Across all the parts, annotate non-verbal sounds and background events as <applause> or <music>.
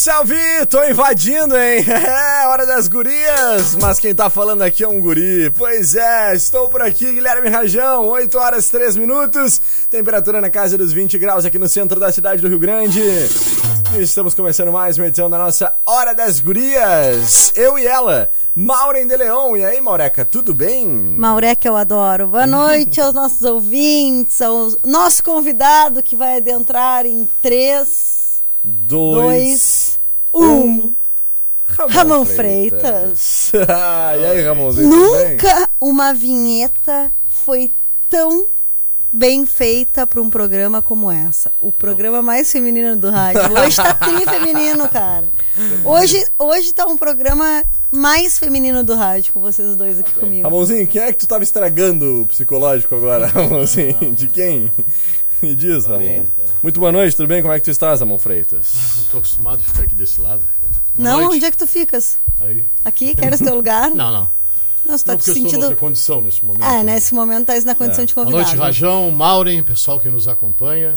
Salve! Tô invadindo, hein? <laughs> É hora das gurias, mas quem tá falando aqui é um guri. Pois é, estou por aqui, Guilherme Rajão, 8 horas 3 minutos, temperatura na casa dos 20 graus aqui no centro da cidade do Rio Grande. E estamos começando mais uma edição da nossa Hora das Gurias. Eu e ela, Maureen de Leon. E aí, Maureca, tudo bem? Maureca, eu adoro. Boa noite aos nossos ouvintes, ao nosso convidado que vai adentrar em três Dois, dois, um. Ramon, Freitas. <laughs> Ah, e aí, Ramonzinho? tudo bem? Nunca uma vinheta foi tão bem feita para um programa como essa. O programa mais feminino do rádio. Hoje tá <laughs> tri feminino, cara. Hoje, hoje tá um programa mais feminino do rádio com vocês dois aqui comigo. Ramonzinho, quem é que tu tava estragando o psicológico agora, <laughs> Ramonzinho? De quem? <laughs> Me diz, Ramon. Muito boa noite, tudo bem? Como é que tu estás, Ramon Freitas? Não tô acostumado a ficar aqui desse lado. Boa Não, noite. onde é que tu ficas? Aí. Aqui? Queres teu lugar? <laughs> Não, não. Não, você tá não, te porque eu estou sentindo. condição nesse momento. Ah, né? nesse momento tá na condição É. de Boa convidado. noite, Rajão, Maureen, pessoal que nos acompanha.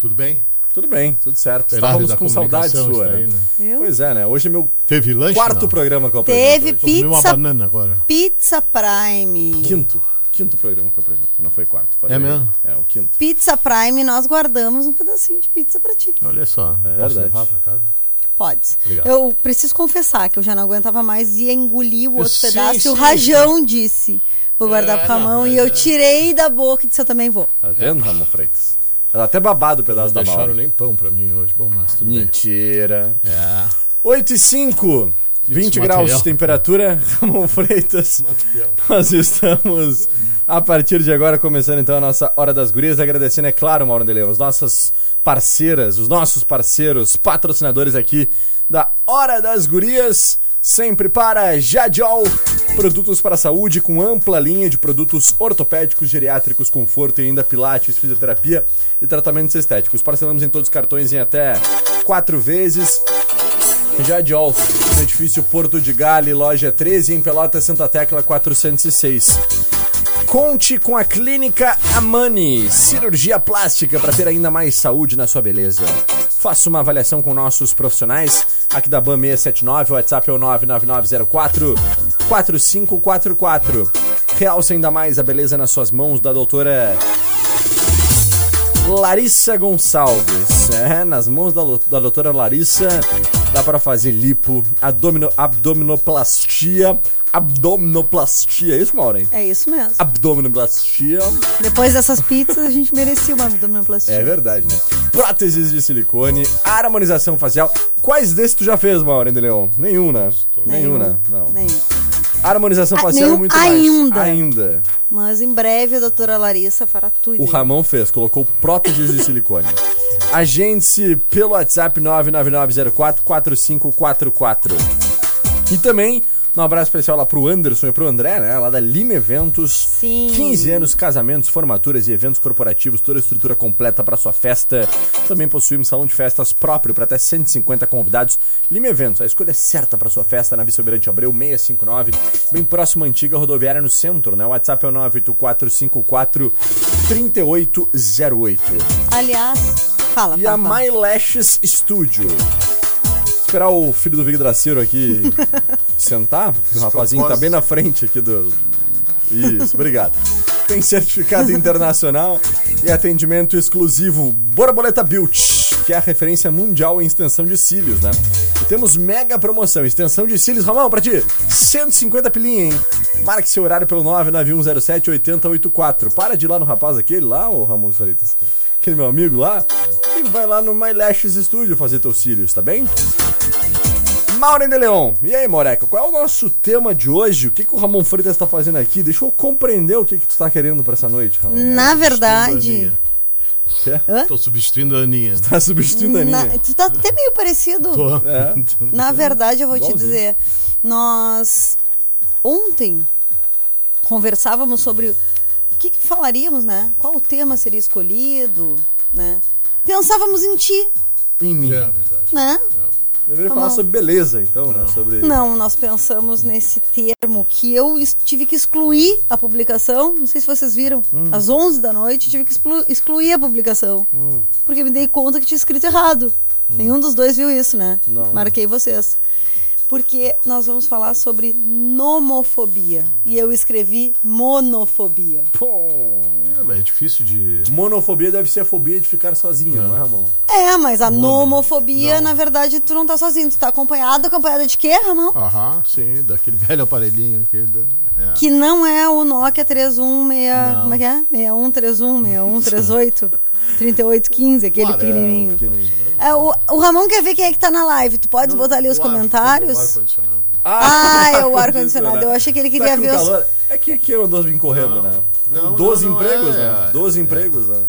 Tudo bem? Tudo bem, tudo certo. Estávamos com saudade sua, está aí, né? né? Pois é, né? Hoje é meu Teve lanche? quarto não? programa que eu Teve comer uma Pizza- banana agora. Pizza Prime. Quinto. Quinto programa que eu apresento. Não foi quarto. falei. É mesmo? É, o quinto. Pizza Prime, nós guardamos um pedacinho de pizza pra ti. Olha só. É posso verdade. levar pra casa? Pode. Obrigado. Eu preciso confessar que eu já não aguentava mais e ia engolir o outro Sim, pedaço. e sim, o Rajão disse: Vou guardar É, pro não, Ramon. mas E eu é- tirei da boca e disse: Eu também vou. Tá vendo, Ramon Freitas? Ela até babado o pedaço Não da deixaram mala. nem pão pra mim hoje. Bom, mas tudo bem. Mentira. É. 8 e 5. 20 Isso, graus material. de temperatura. <laughs> Ramon Freitas. Material. Nós estamos a partir de agora começando então a nossa Hora das Gurias, agradecendo, é claro, Mauro de Leão, as nossas parceiras, os nossos parceiros, patrocinadores aqui da Hora das Gurias, sempre para Jadiol, produtos para a saúde com ampla linha de produtos ortopédicos, geriátricos, conforto e ainda pilates, fisioterapia e tratamentos estéticos. Parcelamos em todos os cartões em até quatro vezes. Jadiol, no edifício Porto de Gale, loja 13, em Pelota Santa Tecla 406. Conte com a Clínica Amani, cirurgia plástica para ter ainda mais saúde na sua beleza. Faça uma avaliação com nossos profissionais. Aqui da BAM 679, o WhatsApp é o 99904 4544. Realce ainda mais a beleza nas suas mãos da doutora Larissa Gonçalves. É, nas mãos da, da doutora Larissa dá para fazer lipo, abdomino, abdominoplastia, abdominoplastia, é isso, Maureen? É isso mesmo. Abdominoplastia. Depois dessas pizzas, a gente merecia uma abdominoplastia. É verdade, né? Próteses de silicone, harmonização facial. Quais desses tu já fez, Maureen de Leon? Nenhum, né? Nenhum, né? Não. Nenhum. Harmonização Ah, facial é muito mais. ainda. Ainda. Mas em breve a doutora Larissa fará tudo. O Ramon fez, colocou próteses de silicone. Agende-se pelo WhatsApp 999044544. E também um abraço especial lá pro Anderson e pro André, né? Lá da Lima Eventos. Sim. 15 anos, casamentos, formaturas e eventos corporativos, toda a estrutura completa para sua festa. Também possuímos salão de festas próprio para até 150 convidados. Lima Eventos, a escolha certa para sua festa na Vice-Almirante Abreu 659, bem próximo à antiga rodoviária no centro, né? O WhatsApp é o 98454 3808. Aliás, fala, E fala, a fala. My Lashes Studio. Esperar o filho do Vidraceiro aqui <laughs> sentar, porque o rapazinho tá bem na frente aqui do. Isso, obrigado. Tem certificado internacional e atendimento exclusivo Borboleta Beauty, que é a referência mundial em extensão de cílios, né? E temos mega promoção, extensão de cílios, Ramon, pra ti, 150 pilinha, hein? Marque seu horário pelo 99107-8084. Para de ir lá no rapaz aquele lá, o Ramon Soritas. Aquele meu amigo lá. E vai lá no My Lashes Studio fazer teus cílios, tá bem? Maureen de Leon. E aí, Moreca, qual é o nosso tema de hoje? O que, que o Ramon Freitas tá fazendo aqui? Deixa eu compreender o que, que tu tá querendo pra essa noite, Ramon. Na verdade. Hã? Tô substituindo a Aninha. Tá substituindo a Na- Aninha. tu tá até meio parecido. Tô. É. <laughs> Na verdade, eu vou te Igualzinho. dizer, nós ontem conversávamos sobre que, que falaríamos, né? Qual o tema seria escolhido, né? Pensávamos em ti, Em mim. É verdade. né? Deveria Tá falar sobre beleza, então, né? Sobre... Não, nós pensamos nesse termo que eu tive que excluir a publicação. Não sei se vocês viram. Hum. Às 11 da noite tive que exclu- excluir a publicação. Porque me dei conta que tinha escrito errado. Nenhum dos dois viu isso, né? Hum. Não. Marquei vocês. Porque nós vamos falar sobre nomofobia. E eu escrevi monofobia. Pô. É, é difícil de. Monofobia deve ser a fobia de ficar sozinho, não é, Ramon? É, mas a nomofobia, na verdade, tu não tá sozinho. Tu tá acompanhado. Acompanhada de quê, Ramon? Aham, sim, daquele <laughs> velho aparelhinho aqui. da- É. Que não é o Nokia 316. Não. Como é que é? 6131, 6138, 3815, aquele pequenininho. Pequenininho. É, o, o Ramon quer ver quem é que tá na live. Tu pode botar ali os O ar- comentários? o ar-condicionado. Ah, é o <laughs> ar-condicionado. Eu achei que ele queria Tá ver os. calor. É que aqui eu ando vim correndo, né? Não, 12 não, não, empregos, é, né? é. 12 empregos, né?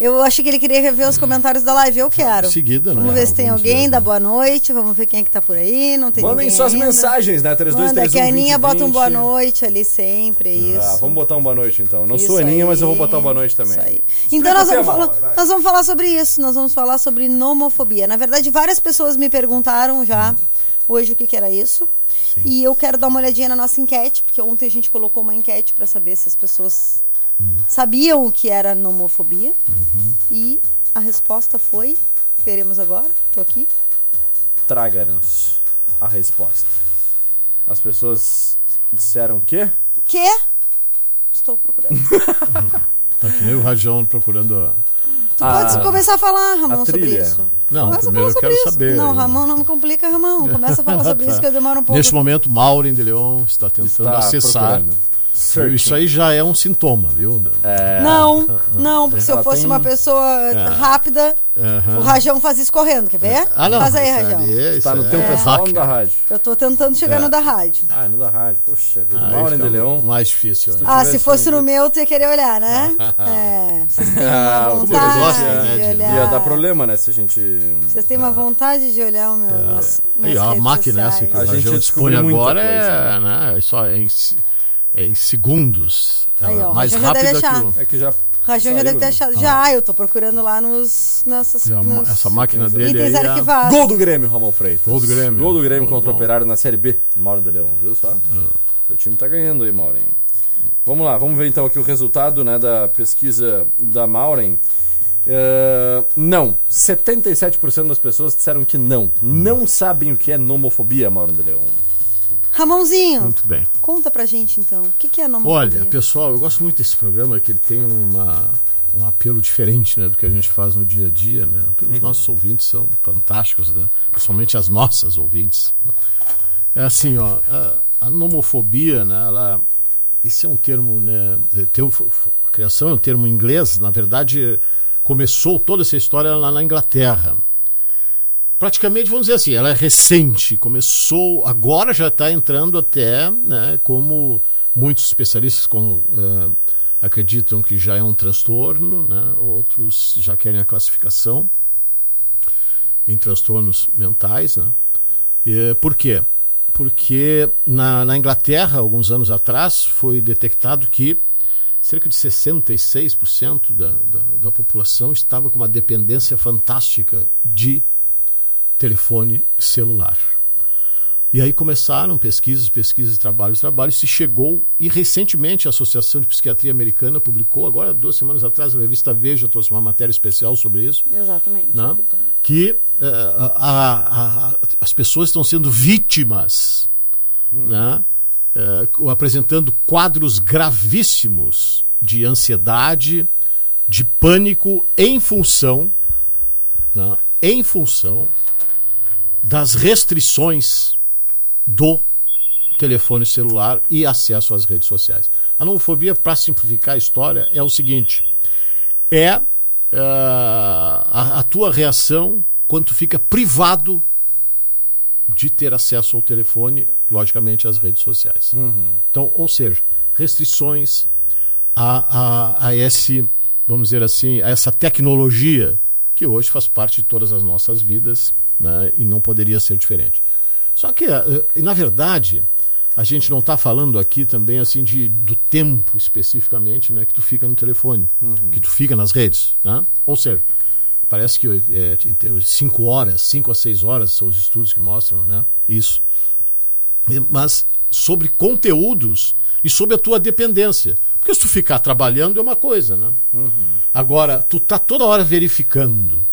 Eu achei que ele queria ver os comentários da live. Eu quero. Seguida, né? Vamos ver se tem Vamos alguém, ver. dá boa noite. Vamos ver quem é que tá por aí. Não tem Mandem suas ainda. mensagens, né? Manda, 3231 que a Aninha bota um boa 20. noite ali sempre, é isso. Ah, vamos botar um boa noite então. Não Isso sou Aninha, mas eu vou aí, botar um boa noite também. Isso aí. Então nós vamos, falar, vai. nós vamos falar sobre isso. Nós vamos falar sobre nomofobia. Na verdade, várias pessoas me perguntaram já hoje o que, que era isso. E eu quero dar uma olhadinha na nossa enquete, porque ontem a gente colocou uma enquete para saber se as pessoas sabiam o que era nomofobia. E a resposta foi, veremos agora, tô aqui. Traga-nos a resposta. As pessoas disseram o quê? O quê? Estou procurando. <laughs> Tá que nem o Rajão procurando. a- Tu A- pode começar a falar, Ramon, a sobre isso. Não, Começa a primeiro falar eu sobre quero isso. saber. Não, Ramon, não me complica, Ramon. Começa a falar <laughs> sobre isso que eu demoro um pouco. Neste momento, Maureen de Leon está tentando Está acessar. procurando. Viu? Isso aí já é um sintoma, viu? É, Não, <laughs> não, porque se eu fosse uma pessoa rápida, Aham. o Rajão faz isso correndo, quer ver? Ah, não. Faz aí, Rajão. ali é- Tá no teu é pessoal da rádio? Eu tô tentando chegar no da rádio. Ah, no da rádio. Poxa vida. Aí Maureen de Leão. Mais difícil. né? Ah, se fosse um- no meu, tu ia querer olhar, né? É. Vocês têm <laughs> Ah, uma o público vontade gosta, né, de de- olhar. Ia dar problema, né? Se a gente. Vocês têm uma vontade de olhar o meu. Nossa, E minhas a máquina essa sociais. que A o Rajão dispõe agora é, né, é só é em, se- é em segundos. Aí, ó, mais já deve rápida que o... É que já. Rajão já deve ter né? achado. Já, eu tô procurando lá nos. Nessas, nos Essa máquina dele itens aí é... Gol do Grêmio, Ramon Freitas. Gol do Grêmio. Gol do Grêmio contra o. Operário na Série B. Mauro de Leão, viu só? Seu time tá ganhando aí, Maureen. Vamos lá, vamos ver então aqui o resultado né, da pesquisa da Maureen. É, não, 77% das pessoas disseram que não. Não sabem o que é nomofobia, Mauro de Leão. Ramonzinho, Muito bem. conta pra gente então. O que, que é nomofobia? Olha, pessoal, eu gosto muito desse programa, que ele tem uma, um apelo diferente né, do que a gente faz no dia a dia. Né? Os nossos ouvintes são fantásticos, né? principalmente as nossas ouvintes. É assim, ó, a, a nomofobia, né, ela, esse é um termo, né, é, tem o- a criação é um termo em inglês, na verdade começou toda essa história lá na Inglaterra. Praticamente, vamos dizer assim, ela é recente, começou, agora já está entrando até, né, como muitos especialistas com, eh, acreditam que já é um transtorno, né, outros já querem a classificação em transtornos mentais. Né? E, por quê? Porque na, na Inglaterra, alguns anos atrás, foi detectado que cerca de 66% da, da, da população estava com uma dependência fantástica de telefone celular. E aí começaram pesquisas, pesquisas, trabalhos, trabalhos, se chegou, e recentemente a Associação de Psiquiatria Americana publicou, agora duas semanas atrás, a revista Veja trouxe uma matéria especial sobre isso, Exatamente. né? que eh, a- a- a- as pessoas estão sendo vítimas, né? Eh, apresentando quadros gravíssimos de ansiedade, de pânico em função, né? em função das restrições do telefone celular e acesso às redes sociais. A nomofobia, para simplificar a história, é o seguinte: é uh, a, a tua reação quando tu fica privado de ter acesso ao telefone, logicamente às redes sociais. Uhum. Então, ou seja, restrições a, a, a esse, vamos dizer assim, a essa tecnologia que hoje faz parte de todas as nossas vidas né, e não poderia ser diferente. Só que, uh, na verdade, a gente não está falando aqui também assim de, do tempo especificamente né, que tu fica no telefone, uhum. que tu fica nas redes. Né? Ou seja, parece que é, cinco horas, cinco a seis horas são os estudos que mostram né, isso. Mas sobre conteúdos e sobre a tua dependência. Porque se tu ficar trabalhando é uma coisa, né? Uhum. Agora, tu tá toda hora verificando.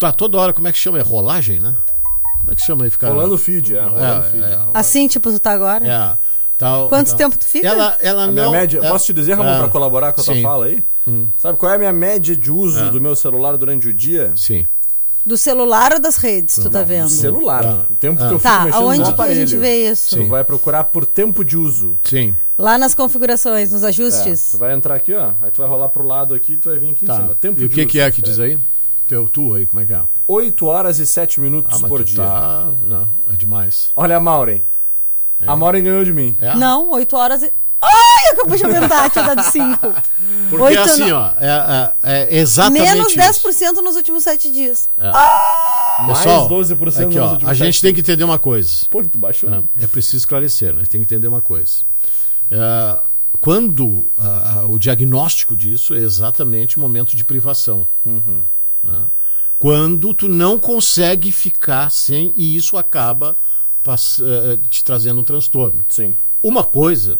Tu tá toda hora, como é que chama? É rolagem, né? Como é que chama aí? Ficar... Rolando feed, é. Rolando é, feed. É, assim, tipo, tu tá agora? É. Tal, Quanto tal. tempo tu fica? Ela, ela a não. Média, é, posso te dizer, Ramon, é, para colaborar com a tua sim. fala aí? Hum. Sabe qual é a minha média de uso é. do meu celular durante o dia? Sim. Do celular ou das redes, tu não, tá vendo? Do celular. Ah. O tempo Ah. que eu fico Tá, mexendo aonde no que a gente vê isso? Tu vai procurar por tempo de uso. Sim. Lá nas configurações, nos É, ajustes. tu vai entrar aqui, ó. Aí tu vai rolar pro lado aqui e tu vai vir aqui em Tá. cima. Tempo E o de que, uso, que é que é. diz aí? Teu, tu aí, como é que é? 8 horas e 7 minutos Ah, mas por tu dia. tá. Não, é demais. Olha a Maureen. É. A Maureen ganhou de mim. É? Não, 8 horas e. Ai, acabou de aumentar, tinha dado 5. Porque Oito assim, não- ó, é, é- é exatamente Menos isso. 10% nos últimos 7 dias. Pessoal, Mais 12% aqui, nos ó, últimos a gente sete tem que entender uma coisa. Pô, tu baixou. né? É preciso esclarecer, né? tem que entender uma coisa. É, quando ah, ah, o diagnóstico disso é exatamente o momento de privação. Uhum. Né? Quando tu não consegue ficar sem e isso acaba pass- eh, te trazendo um transtorno. Sim. Uma coisa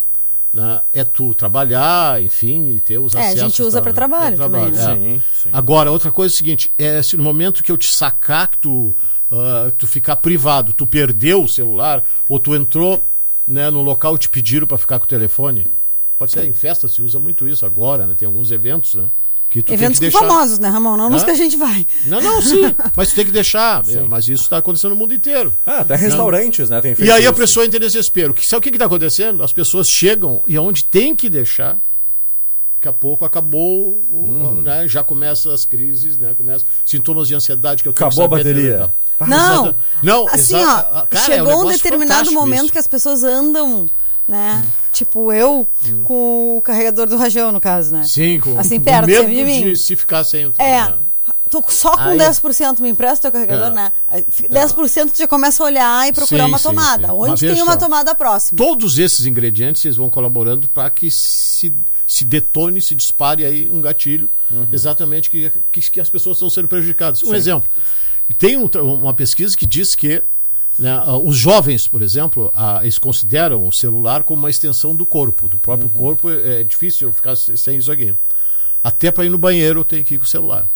né, é tu trabalhar, enfim, e ter os É, a acessos. gente usa tal, pra né? trabalho Pra também, né? é. Sim, sim. Agora, outra coisa é o seguinte: é se no momento que eu te sacar, que tu, que tu ficar privado, tu perdeu o celular, ou tu entrou né, no local e te pediram para ficar com o telefone. Pode ser em festa, se usa muito isso agora, né? Tem alguns eventos, né? Que tu Eventos tem que deixar... famosos, né, Ramon? Não nos que a gente vai. Não, não, sim. <laughs> Mas tu tem que deixar. É, Mas isso está acontecendo no mundo inteiro. Ah, até restaurantes, né? Tem E aí a isso. pessoa entra em desespero. Que- Sabe o que está acontecendo? As pessoas chegam e aonde tem que deixar, daqui a pouco acabou, o- Uhum. né? já começam as crises, né? Começa sintomas de ansiedade que eu tenho Acabou a que saber bateria. Não, Não, assim, exa- ó, cara, é um chegou um determinado momento isso. que as pessoas andam, né? Tipo eu, com o carregador do rajão, no caso, né? Sim, com, Assim, perto, medo de mim. de se ficar sem. É. né? Tô só com Aí- 10%, me empresta teu carregador, É. né? Aí fica- 10% tu já começa a olhar e procurar Sim, uma sim, tomada. sim. Onde Mas tem uma só. tomada próxima? Todos esses ingredientes eles vão colaborando para que se, se detone, se dispare aí um gatilho, Uhum. exatamente que, que, que as pessoas estão sendo prejudicadas. Um exemplo. Tem um uma pesquisa que diz que né, ah, os jovens, por exemplo, ah, eles consideram o celular como uma extensão do corpo, do próprio Uhum. corpo. É difícil eu ficar se- sem isso aqui. Até para ir no banheiro eu tenho que ir com o celular.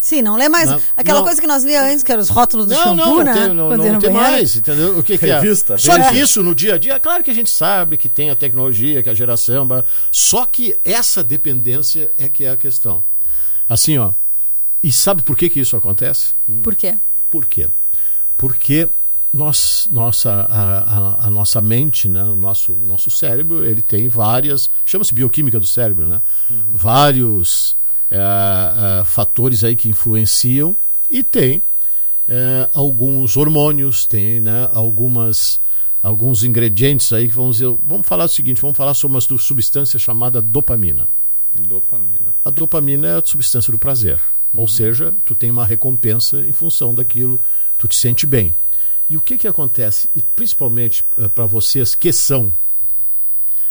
Sim, não lê mais. Não, Aquela não. coisa que nós lia antes, que eram os rótulos do Não, shampoo, não, né? tem, não, não tem mais, entendeu? O que, que é? Revista, Só isso no dia a dia, claro que a gente sabe que tem a tecnologia, que a geração, só que essa dependência é que é a questão. Assim, ó, e sabe por que que isso acontece? Por quê? Por quê? Porque nós, nossa, a, a- a nossa mente, né, o nosso, nosso cérebro, ele tem várias, chama-se bioquímica do cérebro, né? Vários eh, eh, fatores aí que influenciam e tem eh, alguns hormônios, tem né, algumas alguns ingredientes aí que vamos dizer, vamos falar o seguinte, vamos falar sobre uma su- substância chamada dopamina. Dopamina. A dopamina é a substância do prazer. Ou seja, tu tem uma recompensa em função daquilo, tu te sente bem. E o que que acontece? E principalmente para vocês que são,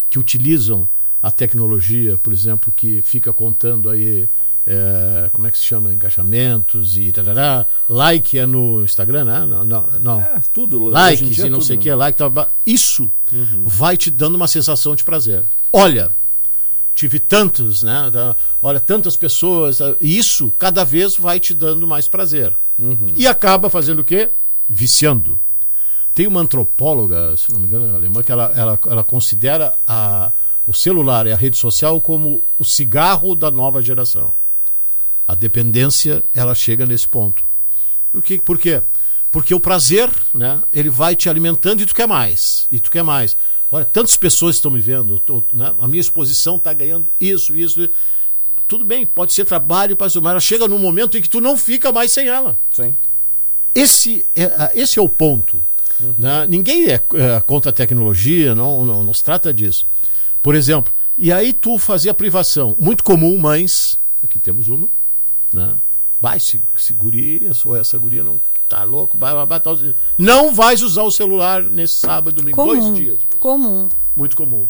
que utilizam a tecnologia, por exemplo, que fica contando aí, eh, como é que se chama, encaixamentos e tarará, like é no Instagram, né? Não, não, não. É, tudo. likes dia e não tudo, sei o né? que, like, tal, blá. isso vai te dando uma sensação de prazer. Olha, tive tantos, né? da- Olha, tantas pessoas, tá? e isso cada vez vai te dando mais prazer. E acaba fazendo o quê? Viciando. Tem uma antropóloga, se não me engano, alemã, que ela, ela, ela considera a, o celular e a rede social como o cigarro da nova geração. A dependência, ela chega nesse ponto. O que, por quê? Porque o prazer, né, ele vai te alimentando e tu quer mais. E tu quer mais. Olha, tantas pessoas estão me vendo, tô, né, a minha exposição está ganhando isso, isso, isso. Tudo bem, pode ser trabalho, mas ela chega num momento em que tu não fica mais sem ela. Sim. Esse é, esse é o ponto. né? Ninguém é, é contra a tecnologia, não, não, não se trata disso. Por exemplo, e aí tu fazia privação. Muito comum, mães, aqui temos uma, né? Vai, se, se guria, ou essa guria não tá louco, vai, vai, vai, tá, não vais usar o celular nesse sábado, domingo, Comum. dois dias. Comum. Muito comum.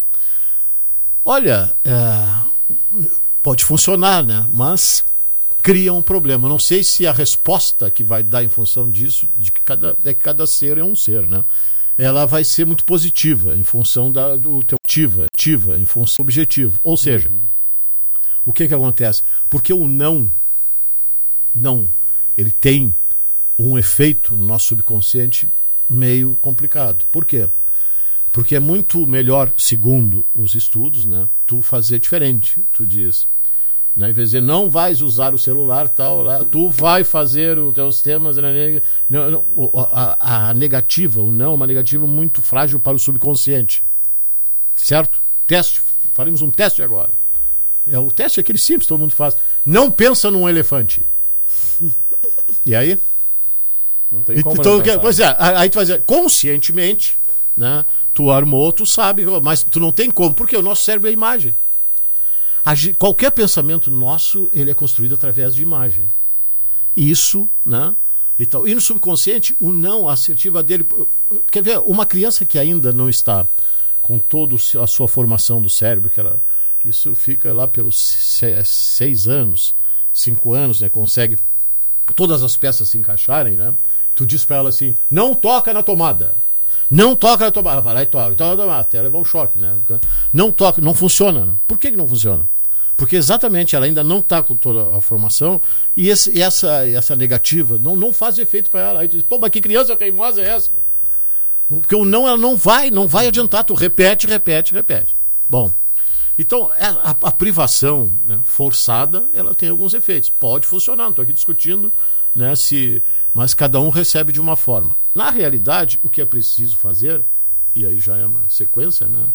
Olha, é, pode funcionar, né? Mas cria um problema. Não sei se a resposta que vai dar em função disso, de que cada, é que cada ser é um ser, né? Ela vai ser muito positiva em função da, do teu ativa, ativa, em função do objetivo. Ou seja, o que que acontece? Porque o não, não, ele tem um efeito no nosso subconsciente meio complicado. Por quê? Porque é muito melhor, segundo os estudos, né, tu fazer diferente. Tu diz, né, em vez de dizer, não vais usar o celular, tal, lá, tu vai fazer os teus temas. né, não, não, a, a negativa, o não é uma negativa muito frágil para o subconsciente. Certo? Teste. Faremos um teste agora. É, o teste é aquele simples, todo mundo faz. Não pensa num elefante. E aí? Não tem como Então, não pois é, aí tu vai dizer, conscientemente, né? Tu armou, tu sabe, mas tu não tem como, porque o nosso cérebro é imagem. Qualquer pensamento nosso, ele é construído através de imagem. Isso, né? E, tal. e no subconsciente, o não, a assertiva dele. Quer ver, uma criança que ainda não está com toda a sua formação do cérebro, que ela, isso fica lá pelos se- seis anos, cinco anos, né? Consegue todas as peças se encaixarem, né? Tu diz pra ela assim: não toca na tomada. Não toca na tomada. Vai lá e toca. Então até leva um choque, né? Não toca, não funciona. Por que, que não funciona? Porque exatamente ela ainda não está com toda a formação e, esse- e essa, essa negativa não, não faz efeito para ela. Aí tu diz, pô, mas que criança teimosa é essa? Porque o não, ela não vai, não vai adiantar. Tu repete, repete, repete. Bom, então é, a, a privação né, forçada, ela tem alguns efeitos. Pode funcionar, não estou aqui discutindo, né, se, mas cada um recebe de uma forma. Na realidade, o que é preciso fazer, e aí já é uma sequência, né,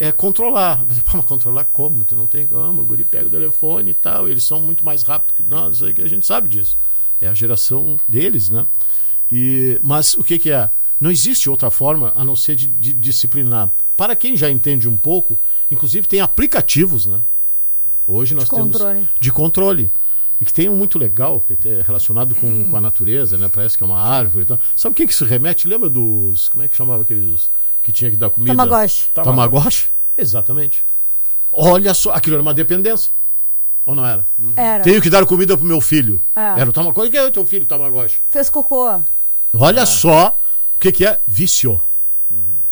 é controlar. Pô, mas controlar como? Tu não tem como, o guri pega o telefone e tal, eles são muito mais rápidos que nós, a gente sabe disso. É a geração deles, né? E, mas o que, que é? Não existe outra forma a não ser de, de disciplinar. Para quem já entende um pouco, inclusive tem aplicativos, né? Hoje nós temos controle. de controle. E que tem um muito legal, que é relacionado com, com a natureza, né? Parece que é uma árvore e tal. Sabe o que, que isso remete? Lembra dos. Como é que chamava aqueles que tinha que dar comida? Tamagotchi. Tamagotchi? Exatamente. Olha só, aquilo era uma dependência. Ou não era? Era. Tenho que dar comida pro meu filho. É. Era o Tamagotchi. O que é o teu filho, Tamagotchi? Fez cocô. Olha só o que, que é vício.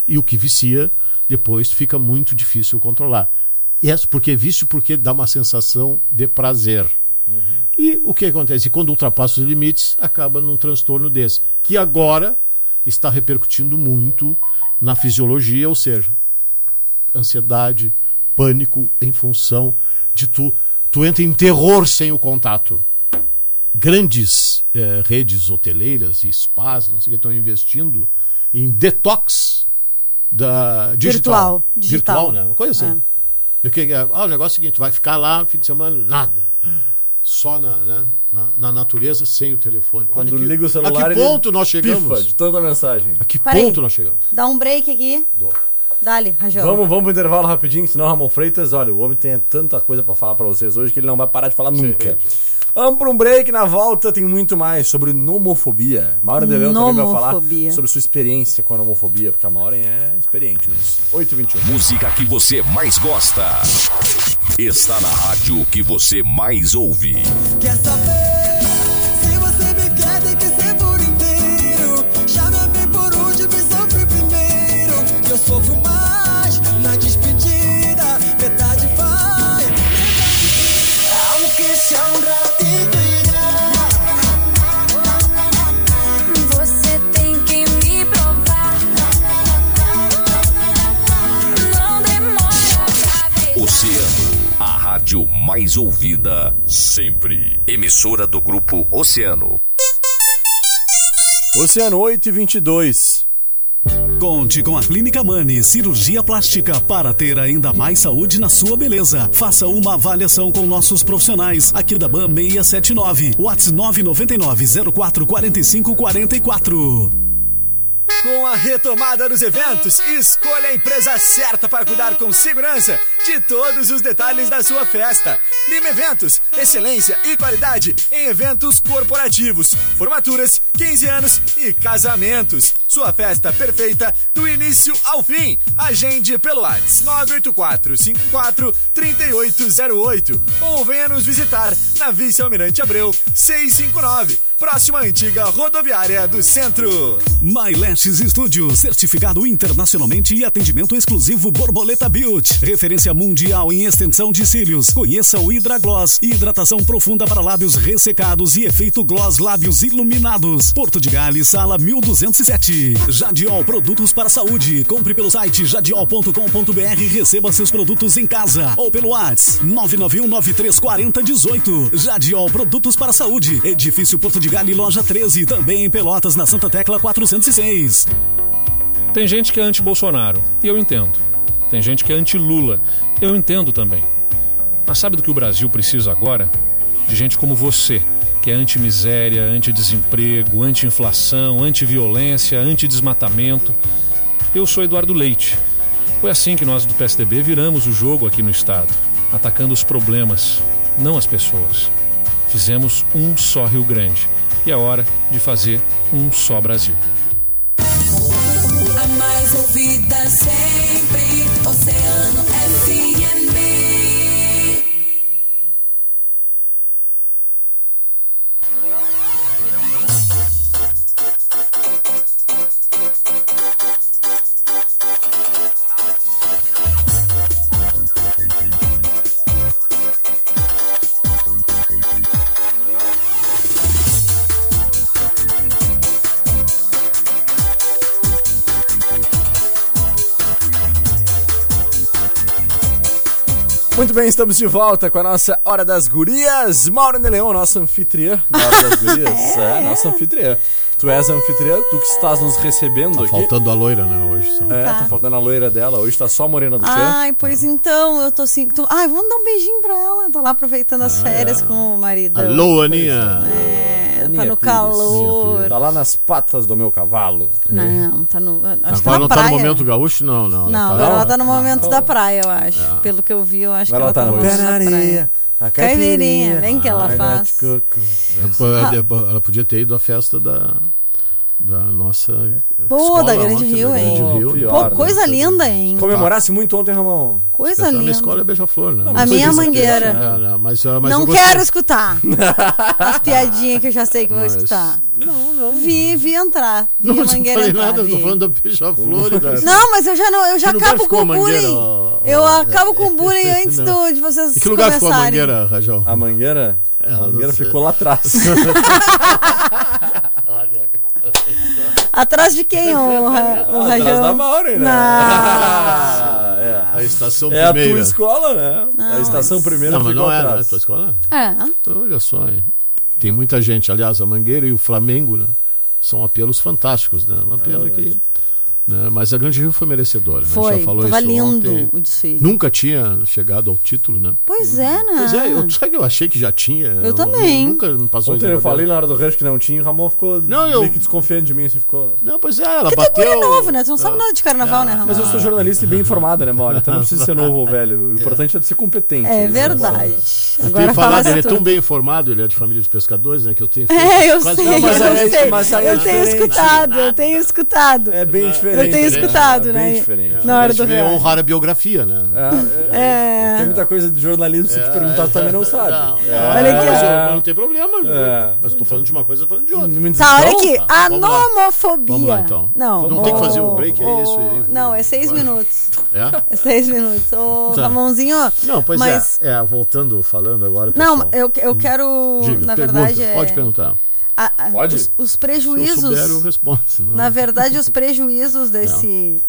E o que vicia, depois fica muito difícil controlar. É porque vício porque dá uma sensação de prazer. E o que acontece? Quando ultrapassa os limites, acaba num transtorno desse, que agora está repercutindo muito na fisiologia, ou seja, ansiedade, pânico em função de tu, tu entra em terror sem o contato. Grandes eh, redes hoteleiras e spas, não sei o que, estão investindo em detox da digital. Virtual, digital. Virtual, né? Uma coisa assim. E o que é? Ah, o negócio é o seguinte, vai ficar lá no fim de semana, nada. Só na, né, na, na natureza, sem o telefone. Quando Olha que- liga o celular, A que ele ponto nós Pifa chegamos? de tanta mensagem. A que Peraí. ponto nós chegamos? Dá um break aqui. Dali, Rajão. Vamos, vamos pro intervalo rapidinho, senão Ramon Freitas, olha, o homem tem tanta coisa pra falar pra vocês hoje que ele não vai parar de falar nunca. Vamos pra um break, na volta tem muito mais sobre nomofobia. Maura de Leão também vai falar sobre sua experiência com a nomofobia, porque a Maureen é experiente nisso. 8h21. Música que você mais gosta. Está na rádio que você mais ouve. Quer saber? Oceano, a rádio mais ouvida sempre. Emissora do grupo Oceano. Oceano 8 e 22. Conte com a Clínica Mani Cirurgia Plástica para ter ainda mais saúde na sua beleza. Faça uma avaliação com nossos profissionais aqui da BAM 679, WhatsApp 999 04 45 44. Com a retomada dos eventos, escolha a empresa certa para cuidar com segurança de todos os detalhes da sua festa. Lima Eventos, excelência e qualidade em eventos corporativos, formaturas, 15 anos e casamentos. Sua festa perfeita do início ao fim. Agende pelo WhatsApp 984 54 3808 ou venha nos visitar na Vice Almirante Abreu 659, próxima antiga rodoviária do centro. MyLashes Studio, certificado internacionalmente e atendimento exclusivo Borboleta Beauty, referência mundial em extensão de cílios. Conheça o Hydra Gloss, hidratação profunda para lábios ressecados e efeito gloss lábios iluminados. Porto de Gales, sala 1207. Jadiol Produtos para Saúde. Compre pelo site jadiol.com.br e receba seus produtos em casa ou pelo WhatsApp 991934018. Jadiol Produtos para Saúde. Edifício Porto de Gales, loja 13, também em Pelotas, na Santa Tecla 406. Tem gente que é anti-Bolsonaro, e eu entendo. Tem gente que é anti-Lula, eu entendo também. Mas sabe do que o Brasil precisa agora? De gente como você, que é anti-miséria, anti-desemprego, anti-inflação, anti-violência, anti-desmatamento. Eu sou Eduardo Leite. Foi assim que nós do PSDB viramos o jogo aqui no Estado, atacando os problemas, não as pessoas. Fizemos um só Rio Grande. E é hora de fazer um só Brasil. A mais ouvida sempre, Oceano FM. Bem, estamos de volta com a nossa Hora das Gurias. Mauro de Leão, nossa anfitriã da Hora das Gurias. <laughs> é, nossa anfitriã. Tu és a anfitriã, tu que estás nos recebendo Tá aqui. faltando a loira, né, hoje. Só. É, tá. Tá. faltando a loira dela. Hoje tá só a morena do Tchan. Ai, pois então, eu tô assim. Tô... Ai, vamos dar um beijinho pra ela. Tá lá aproveitando as férias com o marido. Alô, Aninha! É, tá no Pires. calor. Tá lá nas patas do meu cavalo. Não, tá no. Acho que Agora tá na não praia. tá no momento gaúcho, não, não. Não, tá- ela tá no momento da praia, eu acho. Pelo que eu vi, eu acho Agora que ela ela tá tá no momento na da praia. A Caipirinha, vem que ela faz. de coco. Ela, ela podia ter ido à festa da, da nossa. Pô, escola da Grande ontem, Rio, da hein? Grande Rio, Pior, Pô, né? coisa linda, hein? Comemorasse muito ontem, Ramon. Coisa Na minha linda. escola é beija-flor, né? A minha aqui, mangueira. É, não, mas, ah, mas não quero escutar. <laughs> As piadinhas que eu já sei que vou Mas- escutar. Não, não. Vi, vi entrar. Vi Não, a mangueira falei entrar, nada, eu tô vi. falando da beija-flor e da. Não, mas eu já não, eu já lugar acabo com a o mangueira, bullying. ó? Eu É, acabo com o bullying <laughs> antes Não. do, de vocês Em que lugar ficou a mangueira, Rajão? A mangueira? É, a não mangueira ficou lá atrás. <laughs> Atrás de quem, o, <laughs> Ra- o atrás Rajão? da Maureen, né? Não. Ah, é. A estação É a primeira. tua escola, né? a estação primeira Não, mas não é, não é a tua escola? É. Olha só, hein? Tem muita gente. Aliás, a Mangueira e o Flamengo, né? São apelos fantásticos, né? Uma pena que. Né, Mas a Grande Rio foi merecedora. Né? Foi, Já falou tava isso lindo ontem. o desfile. Nunca tinha chegado ao título, né? Pois é, né? Pois é, eu, sabe que eu achei que já tinha? Eu, também. Nunca me passou Ontem eu falei na hora do rush que não tinha, o Ramon ficou Não, eu- meio que desconfiando de mim, assim, ficou... Não, pois é, ela Porque é bateu. guri novo, né? Tu não sabe nada de carnaval, né, Ramon? Mas eu sou jornalista e bem informado, né, Mauro? Então não precisa ser <laughs> novo ou velho. O importante é de ser competente. É Isso, verdade. Eu Agora tenho falado, fala ele é tão bem informado, ele é de família de pescadores, né? Que eu tenho É, eu sei, eu aí- sei. mas aí é eu tenho escutado, eu tenho escutado. É bem diferente. Eu tenho né? escutado, é né? Bem diferente. Na hora do real. honrar a biografia, né? É, é, É. Tem muita coisa de jornalismo, se tu perguntar, tu também não sabe. Não, É. Olha aqui, mas, não tem problema. É. Mas eu tô falando de uma coisa, eu tô falando de outra. Tá, olha aqui. A vamos lá. nomofobia. Vamos lá, então. Não, Não tem que fazer um break, é isso aí? Não, é seis Vai. minutos. É? É seis minutos. Ô, Tá. Ramonzinho. Não, pois mas, é. É, voltando, falando agora. Não, eu, eu quero. Diga, na pergunta, verdade, é. pode perguntar. A- a- Pode? Os, os Se eu prejuízos. souber, eu respondo. senão- Na verdade, os prejuízos desse,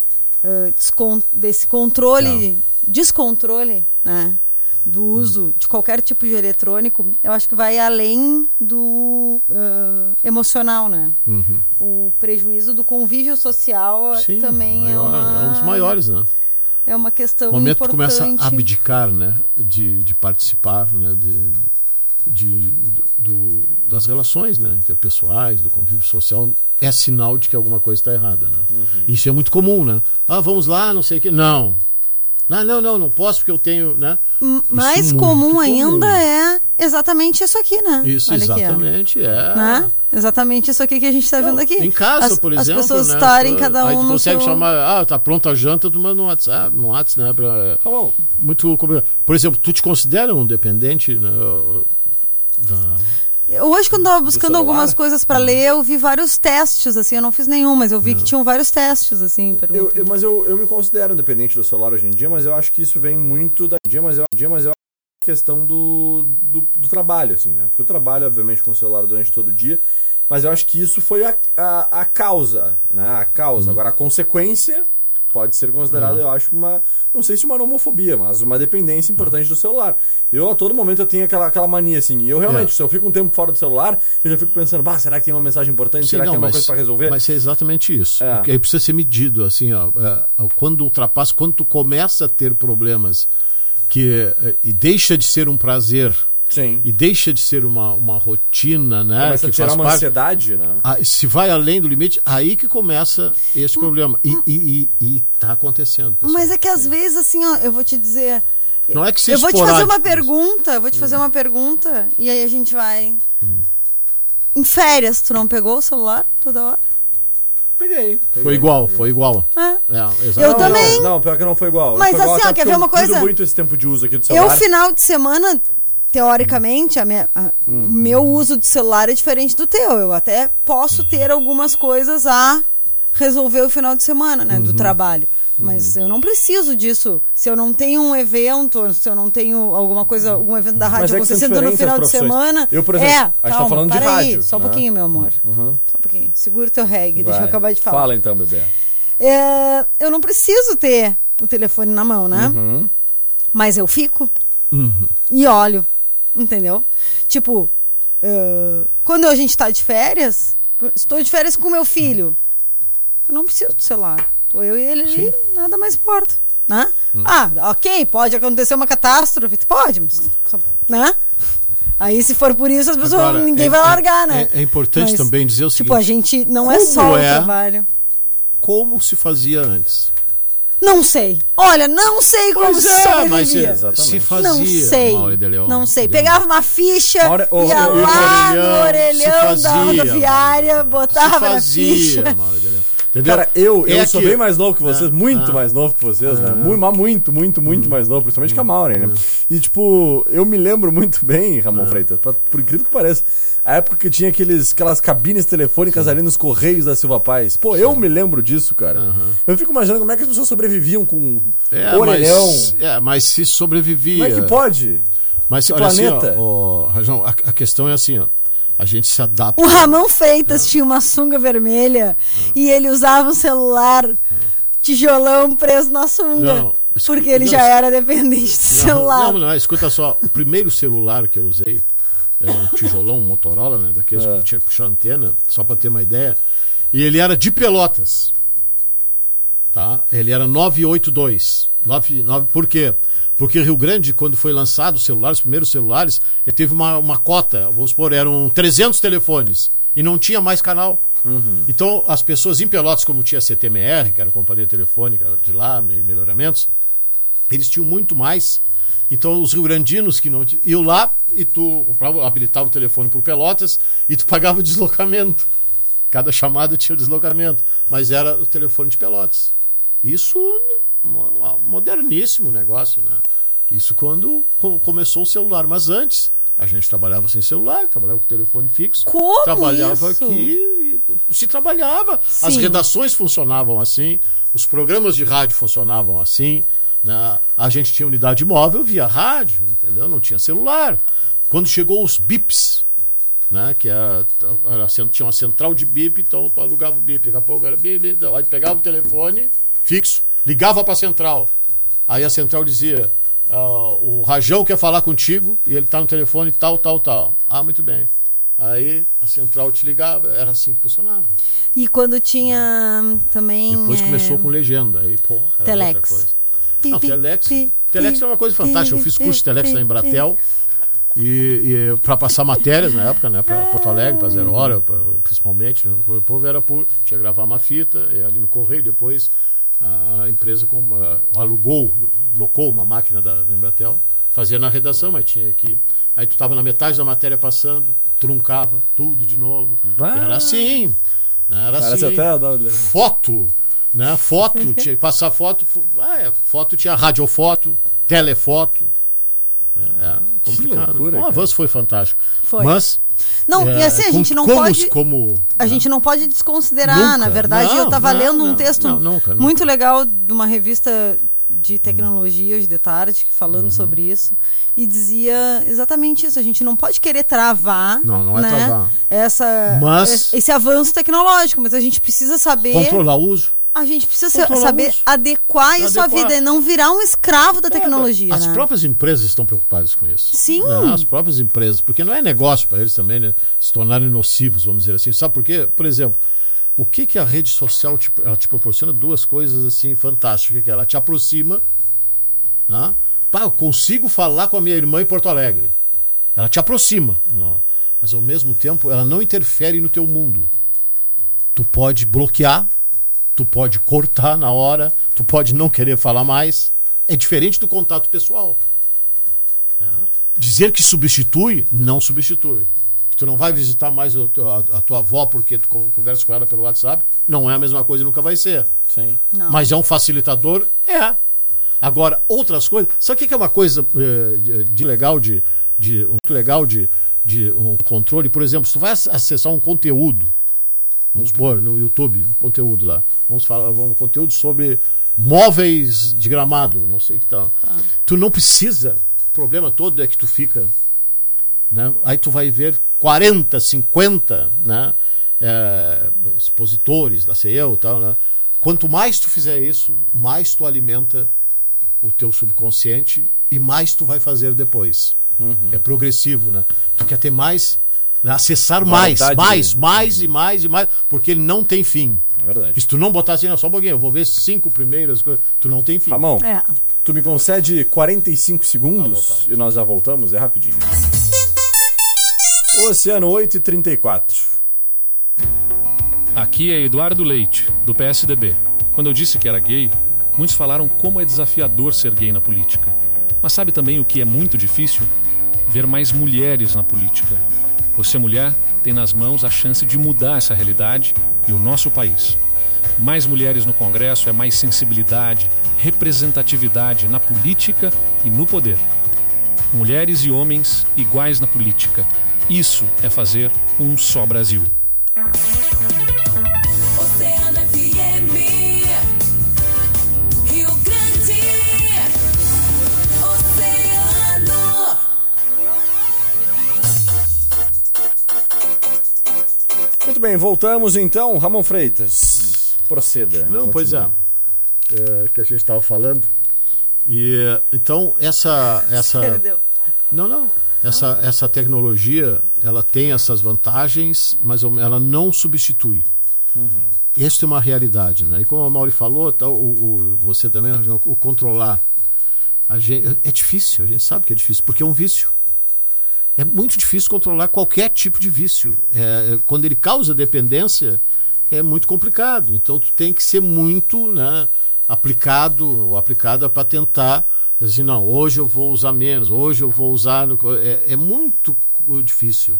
descon- desse controle, descontrole, né? do uso de qualquer tipo de eletrônico, eu acho que vai além do ah, emocional, né? Uhum. O prejuízo do convívio social Sim, também é, maior- uma, é um dos maiores, né? é uma questão O momento que importante. começa a abdicar, né? De, de participar, né? De, de, do, das relações né? interpessoais, do convívio social, é sinal de que alguma coisa está errada, né? Uhum. Isso é muito comum, né? Ah, vamos lá, não sei o que. Não. Não, não, não, não posso porque eu tenho, né? Isso Mais muito comum ainda comum. é exatamente isso aqui, né? Isso, Olha aqui, exatamente, é. Né? Exatamente isso aqui que a gente está vendo aqui. Em casa, as, por as exemplo. pessoas né? estarem cada Aí um tu no consegue seu... chamar, ah, tá pronta a janta, tu manda um WhatsApp, um WhatsApp, né? Pra, Ramon, muito complicado. Por exemplo, tu te considera um dependente né, da. Hoje, quando eu tava buscando algumas coisas para ler, eu vi vários testes, assim, eu não fiz nenhum, mas eu vi que tinham vários testes, assim, eu, eu- mas eu, eu me considero independente do celular hoje em dia, mas eu acho que isso vem muito da dia, mas eu, dia, mas eu é questão do, do, do trabalho, assim, né? Porque eu trabalho, obviamente, com o celular durante todo o dia, mas eu acho que isso foi a, a, a causa, né? A causa. Agora, a consequência pode ser considerada, eu acho, uma. Não sei se uma homofobia, mas uma dependência importante do celular. Eu, a todo momento, eu tenho aquela, aquela mania, assim. e Eu realmente, É. se eu fico um tempo fora do celular, eu já fico pensando, bah, será que tem uma mensagem importante? Sim, será não, que tem uma mas- coisa pra resolver? Mas é exatamente isso. É. Porque aí precisa ser medido, assim, ó. é, quando ultrapassa, quando tu começa a ter problemas que é, e deixa de ser um prazer Sim. e deixa de ser uma, uma rotina, né? Começa a que tirar faz uma parte, ansiedade, né? Ah, se vai além do limite, aí que começa esse problema. E, e, e, e tá acontecendo. pessoal. Mas é que às vezes, assim, ó, eu vou te dizer. Não é que seja Eu vou te fazer uma pergunta, eu vou te fazer uma pergunta, e aí a gente vai. Em férias, tu não pegou o celular toda hora? Peguei. Foi igual, foi igual. É. É, Eu exatamente. também. Não, não, pior que não foi igual. Mas Não foi igual assim, ó, quer ver uma eu coisa? muito esse tempo de uso aqui do Eu, celular. final de semana, teoricamente, a minha, a- o meu uso de celular é diferente do teu. Eu até posso ter algumas coisas a resolver o final de semana, né, do trabalho. Mas eu não preciso disso. Se eu não tenho um evento, se eu não tenho alguma coisa, algum evento da rádio Mas é acontecendo no final de semana. Eu, por exemplo, é, a gente tá calma, falando de para aí, rádio, Só um né? pouquinho, meu amor. Uhum. Só um pouquinho. Segura o teu reggae, deixa eu Vai. acabar de falar. Fala então, bebê. É, eu não preciso ter o telefone na mão, né? Uhum. Mas eu fico Uhum. e olho, entendeu? Tipo, eh, quando a gente tá de férias, estou de férias com meu filho, eu não preciso do celular. Tô eu e ele ali, nada mais importa, né? Hum. Ah, ok, pode acontecer uma catástrofe, pode, mas, né? Aí se for por isso, as pessoas, Agora, ninguém é- vai largar, né? é- é importante também dizer o Tipo, a seguinte, gente não é só o é- trabalho. Como se fazia antes? Não sei. Olha, não sei como Pois se é, mas sobrevivia. Exatamente. se fazia. Não sei. Leão. Não sei. Pegava uma ficha, ô, ia ô, lá orelhão, no orelhão se da fazia, rodoviária, botava se na fazia, ficha. Mauro de Leão. Entendeu? Cara, eu, eu É sou que- bem mais novo que vocês, Ah, muito ah. mais novo que vocês, né? Muito, mas muito, muito, muito Hum. mais novo, principalmente com a Maureen, né? E, tipo, eu me lembro muito bem, Ramon Ah. Freitas, pra- por incrível que pareça, a época que tinha aqueles, aquelas cabines telefônicas ali nos Correios da Silva Paz. Pô, eu me lembro disso, cara. Eu fico imaginando como é que as pessoas sobreviviam com É, orelhão. mas, é, mas se sobrevivia. Como é que pode? Mas olha assim, planeta? ó, ó, Rajão, a, a questão é assim, ó. A gente se adapta. O Ramon Freitas tinha uma sunga vermelha e ele usava um celular tijolão preso na sunga. Não, escu- porque ele não, já era dependente de Não, celular. Não, não, escuta só. O primeiro celular que eu usei era um tijolão, um Motorola, né? Daqueles É. que tinha que puxar a antena, só pra ter uma ideia. E ele era de Pelotas. Tá? Ele era 982. 9, 9, por quê? Porque Rio Grande, quando foi lançado os celulares, os primeiros celulares, ele teve uma, uma cota, vamos supor, eram 300 telefones. E não tinha mais canal. Então, as pessoas em Pelotas, como tinha a CTMR, que era a companhia telefônica de lá, me- melhoramentos, eles tinham muito mais. Então, os rio-grandinos que não iam lá e tu habilitava o telefone por Pelotas e tu pagava o deslocamento. Cada chamada tinha o deslocamento, mas era o telefone de Pelotas. Isso mo- moderníssimo negócio, né? Isso quando co- começou o celular, mas antes a gente trabalhava sem celular, trabalhava com telefone fixo, Como trabalhava isso? aqui, e se trabalhava. As Sim. redações funcionavam assim, os programas de rádio funcionavam assim, né? A gente tinha unidade móvel via rádio, entendeu? Não tinha celular. Quando chegou os bips, né? Que era, era, tinha uma central de bip, então tu alugava o bip, daqui a pouco era bip, aí pegava o telefone fixo, ligava para a central. Aí a central dizia: ah, o Rajão quer falar contigo e ele tá no telefone tal, tal, tal. Ah, muito bem. Aí a central te ligava, era assim que funcionava. E quando tinha hum, também. Depois é, começou com legenda, aí, porra, era Telex. outra coisa. pi, Não, pi, Telex, pi, Telex é uma coisa fantástica. Eu fiz curso de Telex pi, na pi. Embratel. E, e para passar matérias na época, né? Para Porto Alegre, para Zero Hora, pra- principalmente. Né, o povo era por. Tinha que gravar uma fita, ali no correio, depois a, a empresa a- alugou, locou uma máquina da, da Embratel, fazia na redação, mas tinha que. Aí tu tava na metade da matéria passando, truncava tudo de novo. Era assim. Né, era Parece assim até. foto, né? Foto, <laughs> tinha que passar foto, fo- ah, é, foto tinha radiofoto, telefoto. né, Era complicado. loucura, o cara. avanço foi fantástico. Foi. Mas Não, é, e assim, a gente não como, pode. como A gente não pode desconsiderar, Nunca. na verdade. Não, eu tava não, lendo um texto nunca, nunca. muito legal de uma revista de tecnologia hoje de tarde, falando Uhum. sobre isso, e dizia exatamente isso. A gente não pode querer travar, Não, não é né, travar. Essa, Mas- esse avanço tecnológico, mas a gente precisa saber. controlar o uso. A gente precisa saber adequar isso à Adequar. vida e não virar um escravo da tecnologia. As né? próprias empresas estão preocupadas com isso. Sim. Né? As próprias empresas, porque não é negócio para eles também, né? Se tornarem nocivos, vamos dizer assim. Sabe por quê? Por exemplo, o que, que a rede social te, ela te proporciona? Duas coisas assim fantásticas. Que ela te aproxima, né? Pá, eu consigo falar com a minha irmã em Porto Alegre. Ela te aproxima. Não. Mas ao mesmo tempo, ela não interfere no teu mundo. Tu pode bloquear, tu pode cortar na hora, tu pode não querer falar mais. É diferente do contato pessoal. né? Dizer que substitui, não substitui. Que tu não vai visitar mais o teu- a, a tua avó porque tu con- conversa com ela pelo WhatsApp, não é a mesma coisa e nunca vai ser. Sim. Não. Mas é um facilitador? É. Agora, outras coisas. Sabe o que que é uma coisa eh, de, de legal de. de muito legal de, de um controle? Por exemplo, se tu vai ac- acessar um conteúdo, vamos pôr no YouTube, um conteúdo lá. Vamos falar um conteúdo sobre móveis de gramado, não sei o que tal. Tu não precisa. O problema todo é que tu fica né? Aí tu vai ver 40, 50 né? é, expositores, lá sei eu, tal, né? Quanto mais tu fizer isso, mais tu alimenta o teu subconsciente e mais tu vai fazer depois. É progressivo, né? Tu quer ter mais? Acessar mais, mais, mais e mais e mais, porque ele não tem fim. É verdade. Se tu não botar assim, não, só um pouquinho, eu vou ver cinco primeiras coisas, tu não tem fim. Ramon, É. tu me concede 45 segundos e nós já voltamos? É rapidinho. Oceano 8 e 34. Aqui é Eduardo Leite, do PSDB. Quando eu disse que era gay, muitos falaram como é desafiador ser gay na política. Mas sabe também o que é muito difícil? Ver mais mulheres na política. Você, mulher, tem nas mãos a chance de mudar essa realidade e o nosso país. Mais mulheres no Congresso é mais sensibilidade, representatividade na política e no poder. Mulheres e homens iguais na política. Isso é fazer um só Brasil. Muito bem, voltamos então. Ramon Freitas, proceda. Não, pois é. É, Que a gente estava falando. E então essa essa <laughs> Perdeu. não não essa essa tecnologia ela tem essas vantagens, mas ela não substitui. Esta é uma realidade, né? E como a Mauri falou, tá, o, o- você também, o controlar a gente, é difícil. A gente sabe que é difícil porque é um vício. É muito difícil controlar qualquer tipo de vício. É, é, quando ele causa dependência, é muito complicado. Então tu tem que ser muito né, aplicado ou aplicada para tentar assim, não, hoje eu vou usar menos, hoje eu vou usar. É, é muito difícil.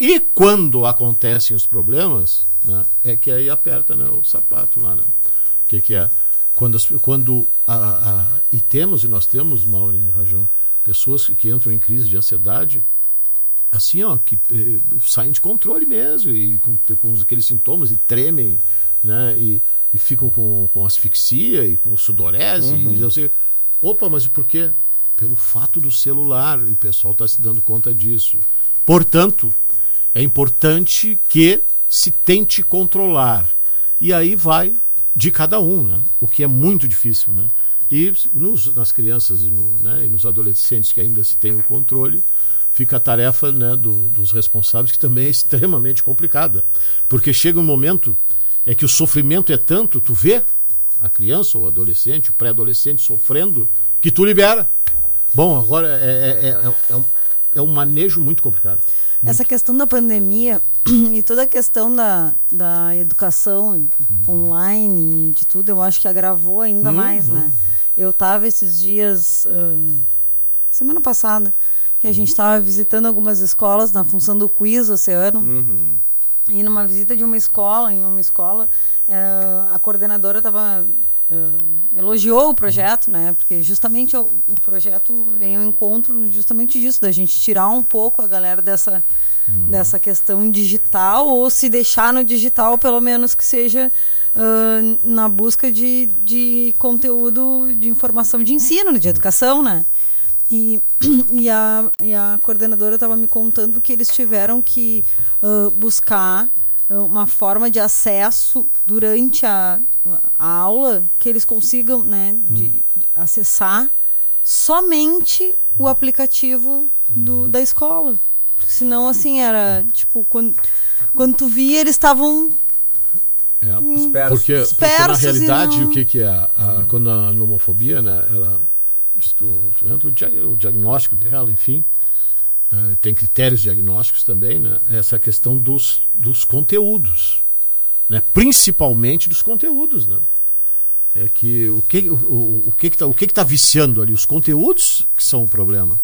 E quando acontecem os problemas, né, é que aí aperta né, o sapato lá. Né? O que, que é? Quando, quando a, a- e temos, e nós temos, Mauro e Rajão, pessoas que entram em crise de ansiedade, assim, ó, que eh, saem de controle mesmo, e com, com aqueles sintomas, e tremem, né, e, e ficam com, com asfixia e com sudorese, e eu sei, opa, mas por quê? Pelo fato do celular, e o pessoal está se dando conta disso. Portanto, é importante que se tente controlar. E aí vai de cada um, né? O que é muito difícil, né? E nos- nas crianças e, no- né, e nos adolescentes que ainda se tem o controle, fica a tarefa né, do- dos responsáveis, que também é extremamente complicada. Porque chega um momento é que o sofrimento é tanto, tu vê a criança ou o adolescente, o pré-adolescente sofrendo, que tu libera. Bom, agora é, é, é, é um, é um manejo muito complicado. Essa questão da pandemia <clears throat> e toda a questão da, da educação online e de tudo, eu acho que agravou ainda mais, né? Eu tava esses dias, ahn, semana passada, que a gente estava visitando algumas escolas na função do quiz oceano. Uhum. E numa visita de uma escola, em uma escola, eh, a coordenadora estava elogiou o projeto, né? Porque justamente o, o projeto vem ao encontro justamente disso, da gente tirar um pouco a galera dessa dessa questão digital ou se deixar no digital, pelo menos que seja ah, na busca de, de conteúdo de informação de ensino, de educação, né? E, <clears throat> e, a, e a coordenadora estava me contando que eles tiveram que ah, buscar ah, uma forma de acesso durante a, a aula que eles consigam né, de, de acessar somente o aplicativo do, da escola. Porque senão, assim, era tipo, quando, quando tu via, eles estavam É, Espertos. porque, porque na realidade, não- o que, que é? A, quando a homofobia, né, ela, isto, o, dia- o diagnóstico dela, enfim, eh, tem critérios diagnósticos também, né, essa questão dos, dos conteúdos, né, principalmente dos conteúdos, né. É que o que o, o, o que que tá, o que que tá viciando ali os conteúdos que são o problema.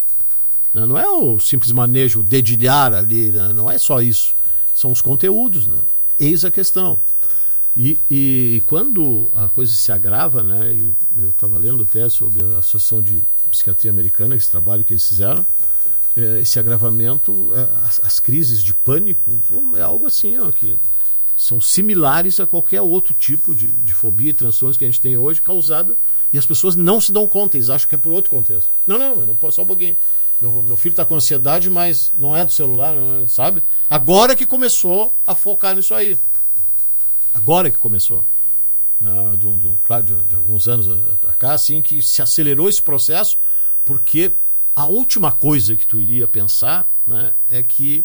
né? Não é o simples manejo, dedilhar ali, né? não é só isso. São os conteúdos, né? Eis a questão. E, e quando a coisa se agrava, né? Eu estava lendo até sobre a Associação de Psiquiatria Americana, esse trabalho que eles fizeram. eh, Esse agravamento, eh, as, as crises de pânico, é algo assim, ó, que são similares a qualquer outro tipo de, de fobia e transtornos que a gente tem hoje, causada. E as pessoas não se dão conta, eles acham que é por outro contexto. Não, não, não posso, só um pouquinho. Meu, meu filho está com ansiedade, mas não é do celular, é, sabe? Agora que começou a focar nisso aí. Agora que começou. Né, do, do- claro, de, de alguns anos para cá, assim, que se acelerou esse processo, porque a última coisa que tu iria pensar né, é que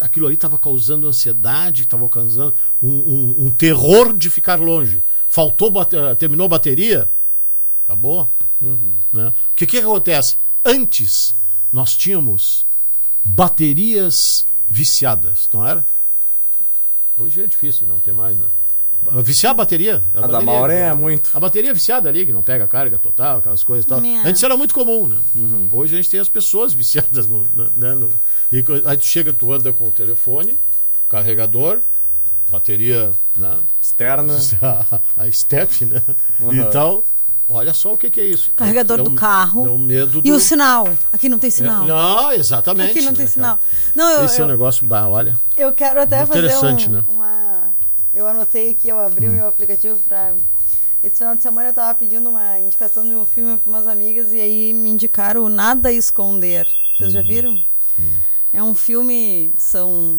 aquilo ali estava causando ansiedade, estava causando um, um- um terror de ficar longe. Faltou, bate- eh, terminou a bateria, acabou. Né? O que, que acontece? Antes, nós tínhamos baterias viciadas, não era? Hoje é difícil, não tem mais, né? Viciar a bateria. A da bateria- Maureen é muito. a bateria viciada ali, que não pega carga total, aquelas coisas e tal. É. Antes era muito comum, né? Hoje a gente tem as pessoas viciadas no. no- né, no- e aí tu chega, tu anda com o telefone, carregador, bateria, né? Externa. <laughs> A, a step, né? Uhum. E tal. Olha só o que, que é isso. carregador É do um- carro. É um medo E do. o sinal? Aqui não tem sinal. Não, exatamente. Aqui não tem né, sinal. cara? Não, eu, Esse é um eu, negócio, bah, olha. eu quero até fazer Interessante, um, né? uma... Eu anotei aqui, eu abri o meu aplicativo pra... Esse final de semana eu tava pedindo uma indicação de um filme pra umas amigas e aí me indicaram o Nada a Esconder. Vocês já viram? É um filme, são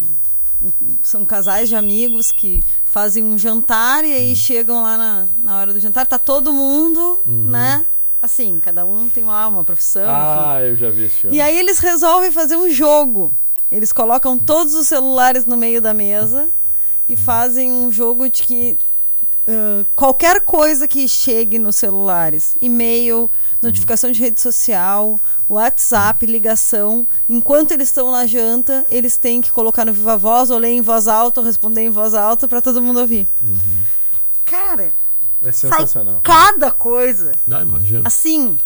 são casais de amigos que fazem um jantar e aí chegam lá na, na hora do jantar, tá todo mundo, né? Assim, cada um tem lá uma profissão, enfim. Ah, eu já vi esse filme. E aí eles resolvem fazer um jogo. Eles colocam todos os celulares no meio da mesa e fazem um jogo de que ah, qualquer coisa que chegue nos celulares, e-mail, notificação de rede social, WhatsApp, ligação, enquanto eles estão na janta, eles têm que colocar no viva voz, ou ler em voz alta, ou responder em voz alta para todo mundo ouvir. Cara, É sensacional. cada coisa. Ah, imagina. Assim.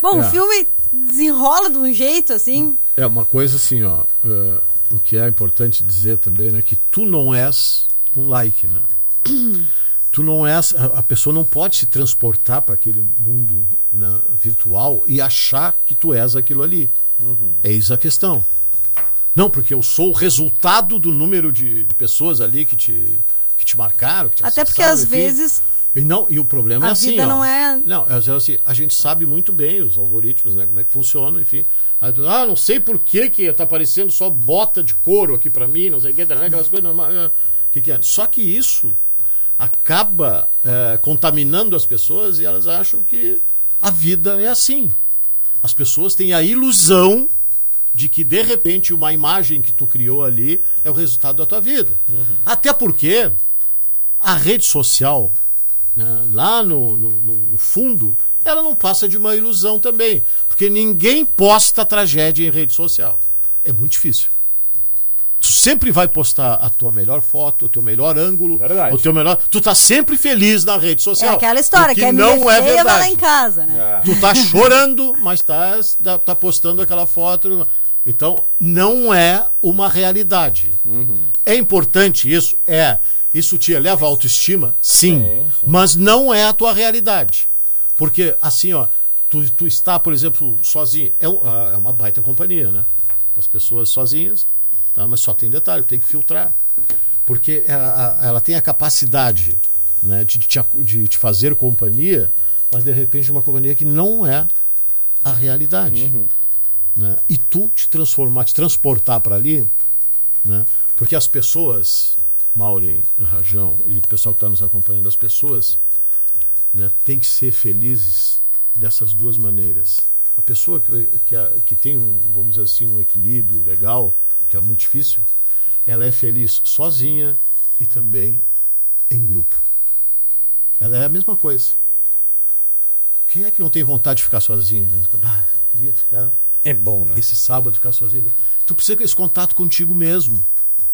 Bom, É. o filme desenrola de um jeito assim. É uma coisa assim, ó. eh, o que é importante dizer também, né? Que tu não és um like, né? <clears throat> tu não és. A, pessoa não pode se transportar para aquele mundo né, virtual e achar que tu és aquilo ali. Eis a questão. Não, porque eu sou o resultado do número de, de pessoas ali que te, que te marcaram. Que te Até porque às enfim. vezes E, não, e o problema A é assim. vida ó. não é- Não, é assim, a gente sabe muito bem os algoritmos, né? Como é que funciona, enfim. Ah, não sei por que, que tá aparecendo só bota de couro aqui pra mim, não sei o que, né, aquelas coisas normais. ah, que, que é? Só que isso acaba eh, contaminando as pessoas e elas acham que A vida é assim. As pessoas têm a ilusão de que de repente uma imagem que tu criou ali é o resultado da tua vida. Até porque a rede social, né, lá no, no- no- fundo, ela não passa de uma ilusão também. Porque ninguém posta tragédia em rede social. É muito difícil. Tu sempre vai postar a tua melhor foto, o teu melhor ângulo, Verdade. o teu melhor. Tu tá sempre feliz na rede É social. aquela história, o que é não é vai lá verdade. em casa, né? Tu tá chorando, mas tá, tá, tá postando aquela foto. Então, não é uma realidade. É importante isso? É. Isso te eleva a autoestima? Sim. Mas não é a tua realidade. Porque, assim, ó, tu, tu está, por exemplo, sozinho. É, ah, é uma baita companhia, né? As pessoas sozinhas, tá? mas só tem detalhe, tem que filtrar. Porque ela, ela tem a capacidade né, de, te, de te fazer companhia, mas de repente uma companhia que não é a realidade. né? E tu te transformar, te transportar para ali, né? porque as pessoas, Maureen, Rajão e o pessoal que está nos acompanhando, as pessoas né, têm que ser felizes dessas duas maneiras. A pessoa que, que, que tem, um, vamos dizer assim, um equilíbrio legal, que é muito difícil, ela é feliz sozinha e também em grupo. Ela é a mesma coisa. Quem é que não tem vontade de ficar sozinho? Né? Ah, queria ficar É bom, né? esse sábado ficar sozinho. Tu precisa ter esse contato contigo mesmo.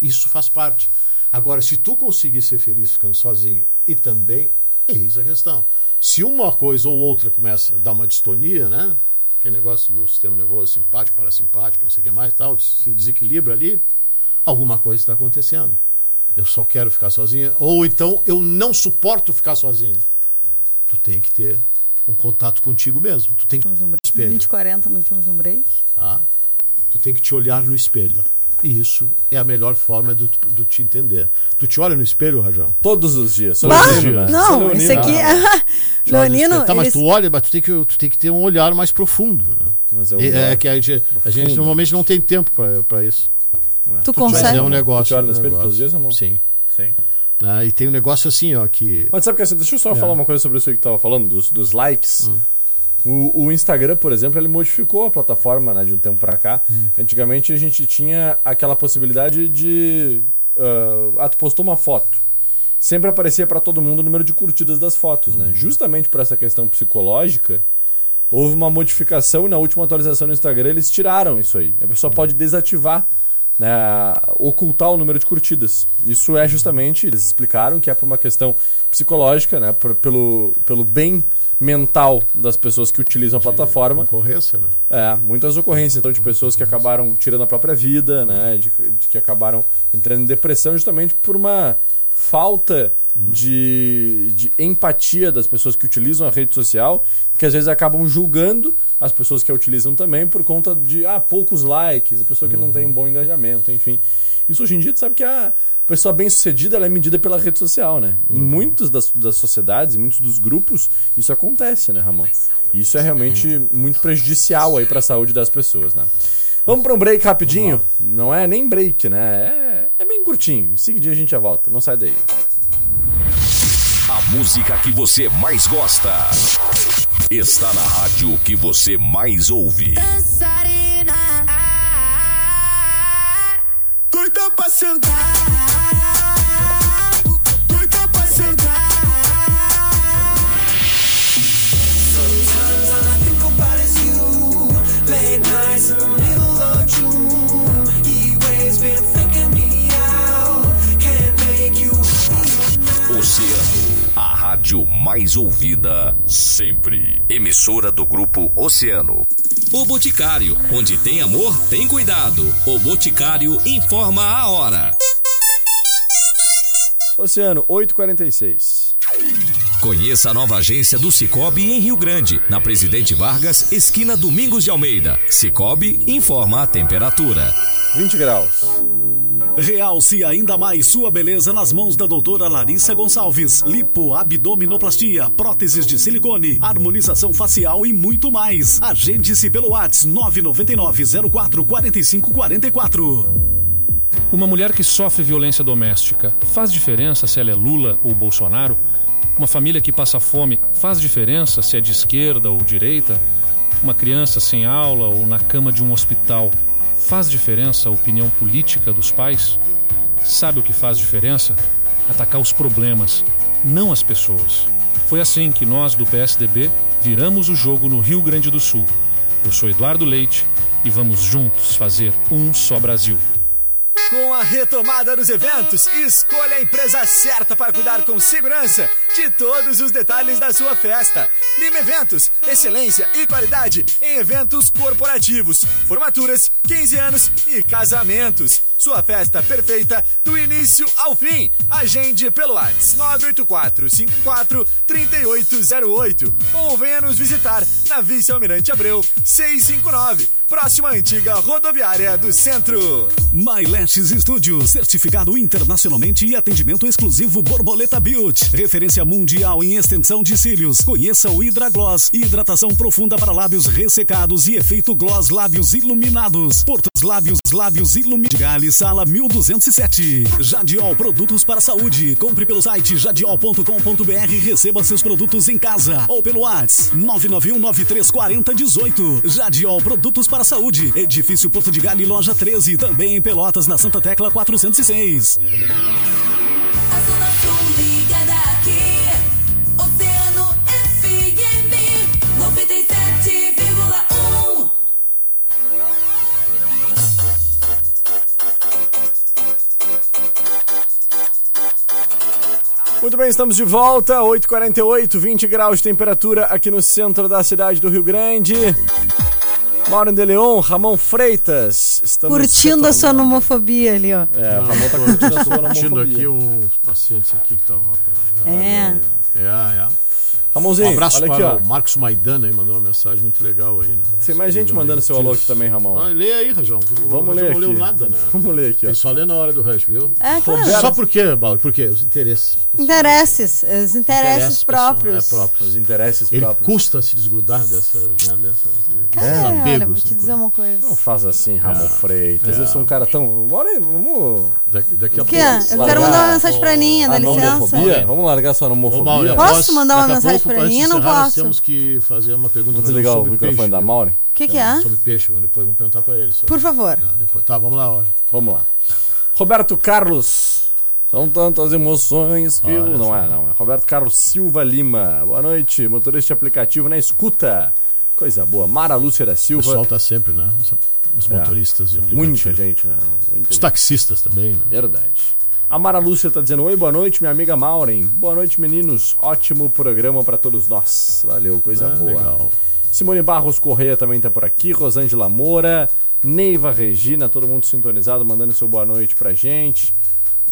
Isso faz parte. Agora, se tu conseguir ser feliz ficando sozinho e também, eis a questão. Se uma coisa ou outra começa a dar uma distonia, né? Aquele negócio do sistema nervoso simpático, parasimpático, não sei o que mais tal, se desequilibra ali, alguma coisa está acontecendo. Eu só quero ficar sozinha, ou então eu não suporto ficar sozinho. Tu tem que ter um contato contigo mesmo. Tu tem que um break. espelho. 20 40 não tínhamos um break. Tá? Tu tem que te olhar no espelho. E isso é a melhor forma de, tu- de te entender. Tu te olha no espelho, Rajão? Todos os dias. Sou Bah! né? Sou Não, leonino. esse aqui. No <laughs> Leonino. Tá, mas eles- tu olha, mas tu tem que, tu tem que ter um olhar mais profundo. Né? Mas é, um É, é que a gente, a gente normalmente não tem tempo pra- pra isso. Tu Mas consegue. é um negócio. Tu te olha no espelho todos os dias, amor? Sim. Sim. Né? E tem um negócio assim, ó, que. Mas sabe que assim, deixa eu só falar uma coisa sobre isso aí que tu tava falando, dos, dos likes. O, o Instagram, por exemplo, ele modificou a plataforma né, de um tempo pra cá. Antigamente a gente tinha aquela possibilidade de. ah, ah, tu postou uma foto. Sempre aparecia pra todo mundo o número de curtidas das fotos, né? Justamente por essa questão psicológica, houve uma modificação e na última atualização no Instagram eles tiraram isso aí. A pessoa pode desativar, né, ocultar o número de curtidas. Isso é justamente, eles explicaram que é por uma questão psicológica, né, por- pelo, pelo bem mental das pessoas que utilizam a plataforma. Concorrência, né? É, muitas ocorrências então de pessoas que acabaram tirando a própria vida, né, de, de que acabaram entrando em depressão justamente por uma falta de, de empatia das pessoas que utilizam a rede social, que às vezes acabam julgando as pessoas que a utilizam também por conta de ah, poucos likes, a pessoa que não tem um bom engajamento, enfim. Isso hoje em dia, tu sabe que a pessoa bem sucedida ela é medida pela rede social, né? Em muitas das, das sociedades, em muitos dos grupos, isso acontece, né, Ramon? Isso é realmente muito prejudicial aí para a saúde das pessoas, né? Vamos para um break rapidinho? Não é nem break, né? É, é bem curtinho. Em seguida a gente já volta. Não sai daí. A música que você mais gosta está na rádio que você mais ouve. Dançarina. Doida pra sentar. Doida pra sentar. Sometimes all I think about is you. Late nights in Oceano, a rádio mais ouvida sempre. Emissora do grupo Oceano. O Boticário, onde tem amor, tem cuidado. O Boticário informa a hora. Oceano, 8h46. Conheça a nova agência do Cicobi em Rio Grande, na Presidente Vargas, esquina Domingos de Almeida. Cicobi informa a temperatura. 20 graus. Realce ainda mais sua beleza nas mãos da doutora Larissa Gonçalves. Lipo, abdominoplastia, próteses de silicone, harmonização facial e muito mais. Agende-se pelo WhatsApp 999 04 45 44. Uma mulher que sofre violência doméstica faz diferença se ela é Lula ou Bolsonaro? Uma família que passa fome faz diferença se é de esquerda ou direita? Uma criança sem aula ou na cama de um hospital faz diferença a opinião política dos pais? Sabe o que faz diferença? Atacar os problemas, não as pessoas. Foi assim que nós do PSDB viramos o jogo no Rio Grande do Sul. Eu sou Eduardo Leite e vamos juntos fazer um só Brasil. Com a retomada dos eventos, escolha a empresa certa para cuidar com segurança de todos os detalhes da sua festa. Lima Eventos, excelência e qualidade em eventos corporativos, formaturas, 15 anos e casamentos. Sua festa perfeita do início ao fim. Agende pelo WhatsApp 984 54 3808 ou venha nos visitar na Vice-Almirante Abreu 659, próxima antiga rodoviária do centro. MyLashes Studio, certificado internacionalmente e atendimento exclusivo Borboleta Beauty. Referência mundial em extensão de cílios. Conheça o Hydra Gloss, hidratação profunda para lábios ressecados e efeito gloss lábios iluminados. Portos Lábios, lábios iluminados. Gale, sala 1207. Jadiol Produtos para Saúde. Compre pelo site jadiol.com.br e receba seus produtos em casa ou pelo WhatsApp 991934018. Jadiol Produtos para Saúde. Edifício Porto de Gale, loja 13. Também em Pelotas, na Santa Tecla 406. Muito bem, estamos de volta, 8h48, 20 graus de temperatura aqui no centro da cidade do Rio Grande. Mauro de Leon, Ramon Freitas. Estamos Curtindo a sua nomofobia ali, ó. É, o Ramon tá curtindo a sua Curtindo aqui uns pacientes aqui que estavam. É. É, é. Ramonzinho, Um abraço olha aqui, para ó. o Marcos Maidana aí, mandou uma mensagem muito legal aí, né? Tem mais gente mandando seu alô aqui também, Ramon. Ah, lê aí, Rajão. Vamos ler aqui. não leu nada, né? <laughs> Vamos ler aqui, ó. Ele só lê na hora do rush, viu? É, claro. Só por quê, Paulo? Por quê? Os interesses. Interesses, os interesses Interesses próprios. pessoal- É, próprios. Os interesses Ele próprios. custa se desgrudar dessa, né, dessa, Cara, desses olha, vou te dizer uma coisa. Não faz assim, Ramon É. Freitas. Eu sou um cara tão. Bora aí, vamos. Daqui, daqui a pouco. Eu quero mandar uma mensagem pra Aninha, dá licença. Vamos largar sua nomofobia? Posso mandar uma mensagem pra Aninha? Não posso. Temos que fazer uma pergunta Vou pra ele desligar o microfone da? Maureen. O que, que é? Sobre peixe, depois vamos perguntar pra ele. sobre- Por favor. Ah, depois. Tá, vamos lá, hora. Vamos lá. Roberto Carlos. São tantas emoções que. Olha não é, não. É Roberto Carlos Silva Lima. Boa noite, motorista de aplicativo na escuta. Coisa boa. Mara Lúcia da O Silva. pessoal tá sempre, né? Os- É. motoristas de aplicativo. Muita gente, né? Muita Os gente. taxistas também, né? Verdade. A Mara Lúcia tá dizendo: Oi, boa noite, minha amiga Maureen. Boa noite, meninos. Ótimo programa pra todos nós. Valeu, coisa É, boa. legal. Simone Barros Correia também tá por aqui. Rosângela Moura. Neiva Regina, todo mundo sintonizado, mandando seu boa noite pra gente.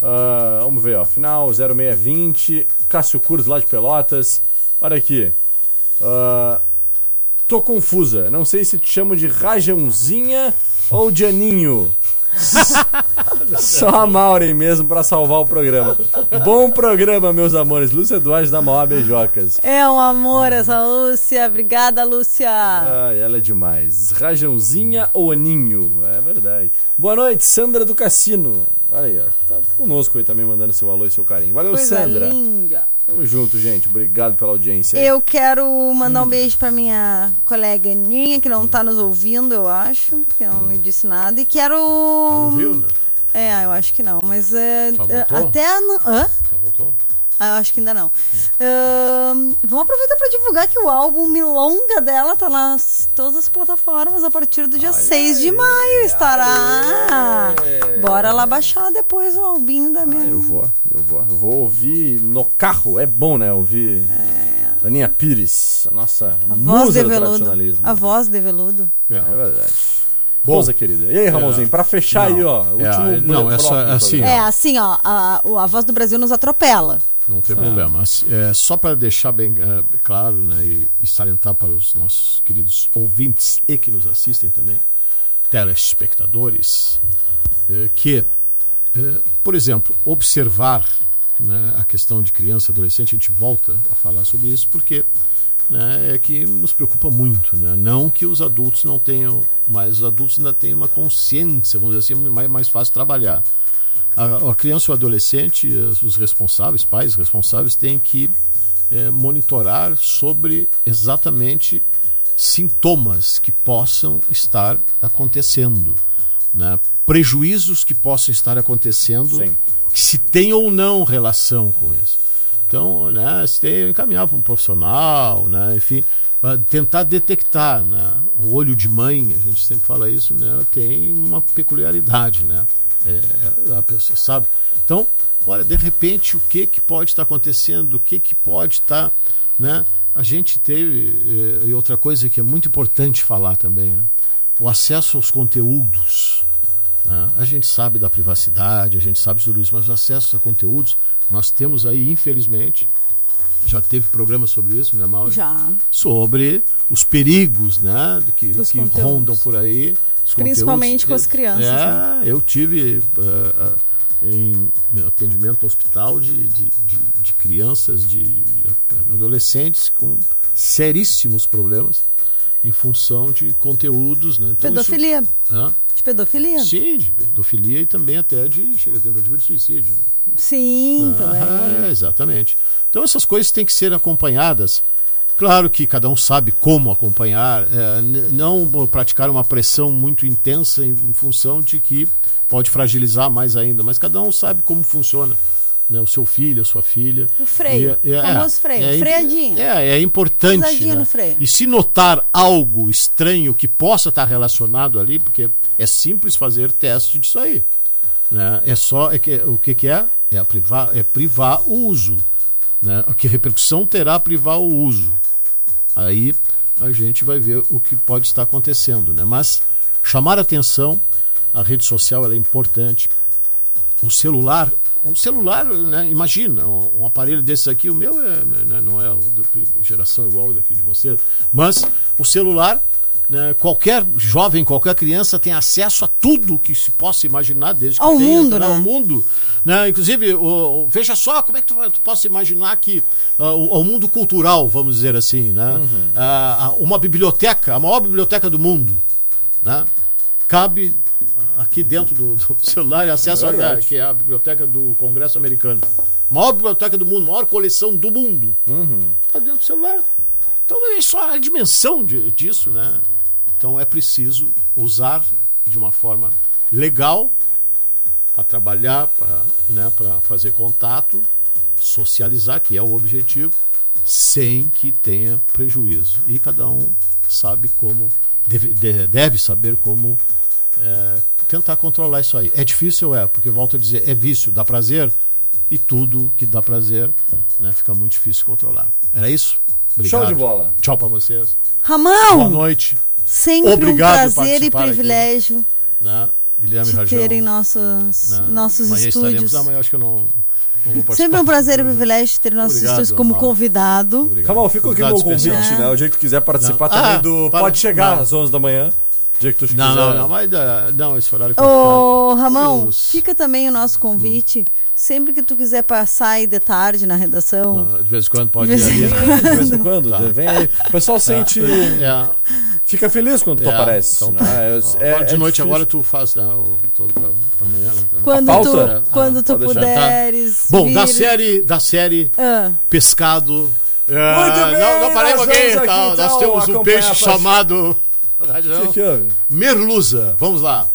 Ah, vamos ver, ó. Final 0620. Cássio Cruz lá de Pelotas. Olha aqui. Ah, tô confusa. Não sei se te chamo de Rajãozinha ou de Aninho. Só a Maureen mesmo pra salvar o programa. Bom programa, meus amores. Lúcia Duarte da Maior Beijocas. É um amor essa Lúcia. Obrigada, Lúcia. Ai, ela é demais. Rajãozinha ou Aninho? É verdade. Boa noite, Sandra do Cassino. Olha aí, ó. Tá conosco aí também, mandando seu alô e seu carinho. Valeu, Coisa Sandra. linda. Tamo junto, gente. Obrigado pela audiência. aí. Eu quero mandar um beijo pra minha colega Aninha, que não tá nos ouvindo, eu acho, porque ela não me disse nada. E quero. Não viu, né? É, eu acho que não, mas é, Já voltou? até. a no- Hã? Já voltou? Ah, eu acho que ainda não. Ahn, vamos aproveitar para divulgar que o álbum Milonga dela tá nas todas as plataformas a partir do dia 6 de maio estará. Bora lá baixar depois o albinho da minha. Ah, eu vou, eu vou. Eu vou ouvir no carro. É bom, né? Ouvir Aninha Pires, a nossa a voz musa de do veludo. tradicionalismo. A voz de veludo. É verdade. Bom. Moça querida. E aí, Ramonzinho, pra fechar Não, aí, ó. é, último não, essa- do assim. É, assim, ó, a, a voz do Brasil nos atropela. Não tem problema. Assim, É, só para deixar bem é, claro né, e, e salientar para os nossos queridos ouvintes e que nos assistem também, telespectadores, é, que, é, por exemplo, observar né, a questão de criança, adolescente, a gente volta a falar sobre isso porque né, é que nos preocupa muito. Né? Não que os adultos não tenham, mas os adultos ainda têm uma consciência, vamos dizer assim, mais, mais fácil trabalhar. A, a criança e o adolescente, os responsáveis, pais responsáveis, têm que é, monitorar sobre exatamente sintomas que possam estar acontecendo, né? prejuízos que possam estar acontecendo, Sim. que se tem ou não relação com isso. Então, né, se tem encaminhar para um profissional, né, enfim, pra tentar detectar, né, o olho de mãe, a gente sempre fala isso, né, tem uma peculiaridade, né, é, é, a pessoa sabe. Então, olha, de repente, o que que pode estar acontecendo, o que que pode estar, né, a gente teve eh, e outra coisa que é muito importante falar também, né, o acesso aos conteúdos. né? A gente sabe da privacidade, a gente sabe de tudo isso, mas o acesso a conteúdos, nós temos aí, infelizmente, já teve programa sobre isso, né, Mauro? Já. Sobre os perigos, né, que, Dos que conteúdos. rondam por aí. Principalmente conteúdos. com as crianças, É, eu tive eh, em atendimento no hospital de, de, de, de crianças, de, adolescentes com seríssimos problemas em função de conteúdos, né? Então, isso- Pedofilia. Hã? De pedofilia? Sim, de pedofilia e também até de chega a tentativa de suicídio. Né? Sim, também. Ah, exatamente. Então essas coisas têm que ser acompanhadas. Claro que cada um sabe como acompanhar, é, não praticar uma pressão muito intensa em, em função de que pode fragilizar mais ainda, mas cada um sabe como funciona. Né, o seu filho, a sua filha. O freio, E é- famoso freio, é, freadinho. É, é importante. Né? no freio. E se notar algo estranho que possa estar relacionado ali, porque é simples fazer teste disso aí. Né? É só é que, o que, que é? É, privar, é privar o uso. Né? Que repercussão terá privar o uso? Aí a gente vai ver o que pode estar acontecendo. Né? Mas chamar atenção, a rede social é importante. O celular, o celular, né? imagina, um, aparelho desse aqui, o meu é, né, não é o da geração igual daqui de você, mas o celular né, qualquer jovem, qualquer criança tem acesso a tudo que se possa imaginar desde que Ao tenha, mundo, né, né? Ao mundo. Né? Inclusive, o, o- veja só como é que tu, tu possa imaginar que ah, o, o mundo cultural, vamos dizer assim, né? Uhum. Ah, uma biblioteca, a maior biblioteca do mundo, né? cabe aqui dentro do, do <laughs> celular e acesso a, verdade. que é a biblioteca do Congresso Americano. Maior biblioteca do mundo, maior coleção do mundo. Está dentro do celular. Então é só a dimensão de- disso, né? Então é preciso usar de uma forma legal para trabalhar, para né, pra fazer contato, socializar, que é o objetivo, sem que tenha prejuízo. E cada um sabe como, deve, de- deve saber como é, tentar controlar isso aí. É difícil, é, porque volto a dizer, é vício, dá prazer, e tudo que dá prazer né, fica muito difícil controlar. Era isso? Show de bola. Tchau para vocês. Ramão, Boa noite. Sempre Obrigado um prazer e privilégio Né? Guilherme de terem nossos, né? nossos Amanhã estúdios. Amanhã acho que eu não, não vou participar. Sempre um prazer e privilégio ter nossos Obrigado, estúdios como convidado. Obrigado. Calma, fica aqui o meu convite, né? O dia que quiser participar Não. também Ah, do. para- Pode chegar não. às 11 da manhã. Dia que tu Não, quiser. não, não, mas ah, não, esse horário que Ô, Deus. fica também o nosso convite. Sempre que tu quiser passar aí de tarde na redação. ficar- De vez em quando pode De ir vez em ali. De vez em quando, vem aí. O pessoal sente. É, Fica feliz quando tu É, aparece. então né? tá. É- é- de é noite difícil. agora tu faz né, o, todo pra, pra amanhã. Né? Quando tu, Ah, quando tu pode deixar. puderes. Bom, da vir- série, da série Ah, Pescado. é, Muito bem, não, não parei um nós pouquinho, tá? então, Nós temos um peixe chamado. O que, que houve? Merluza. Vamos lá.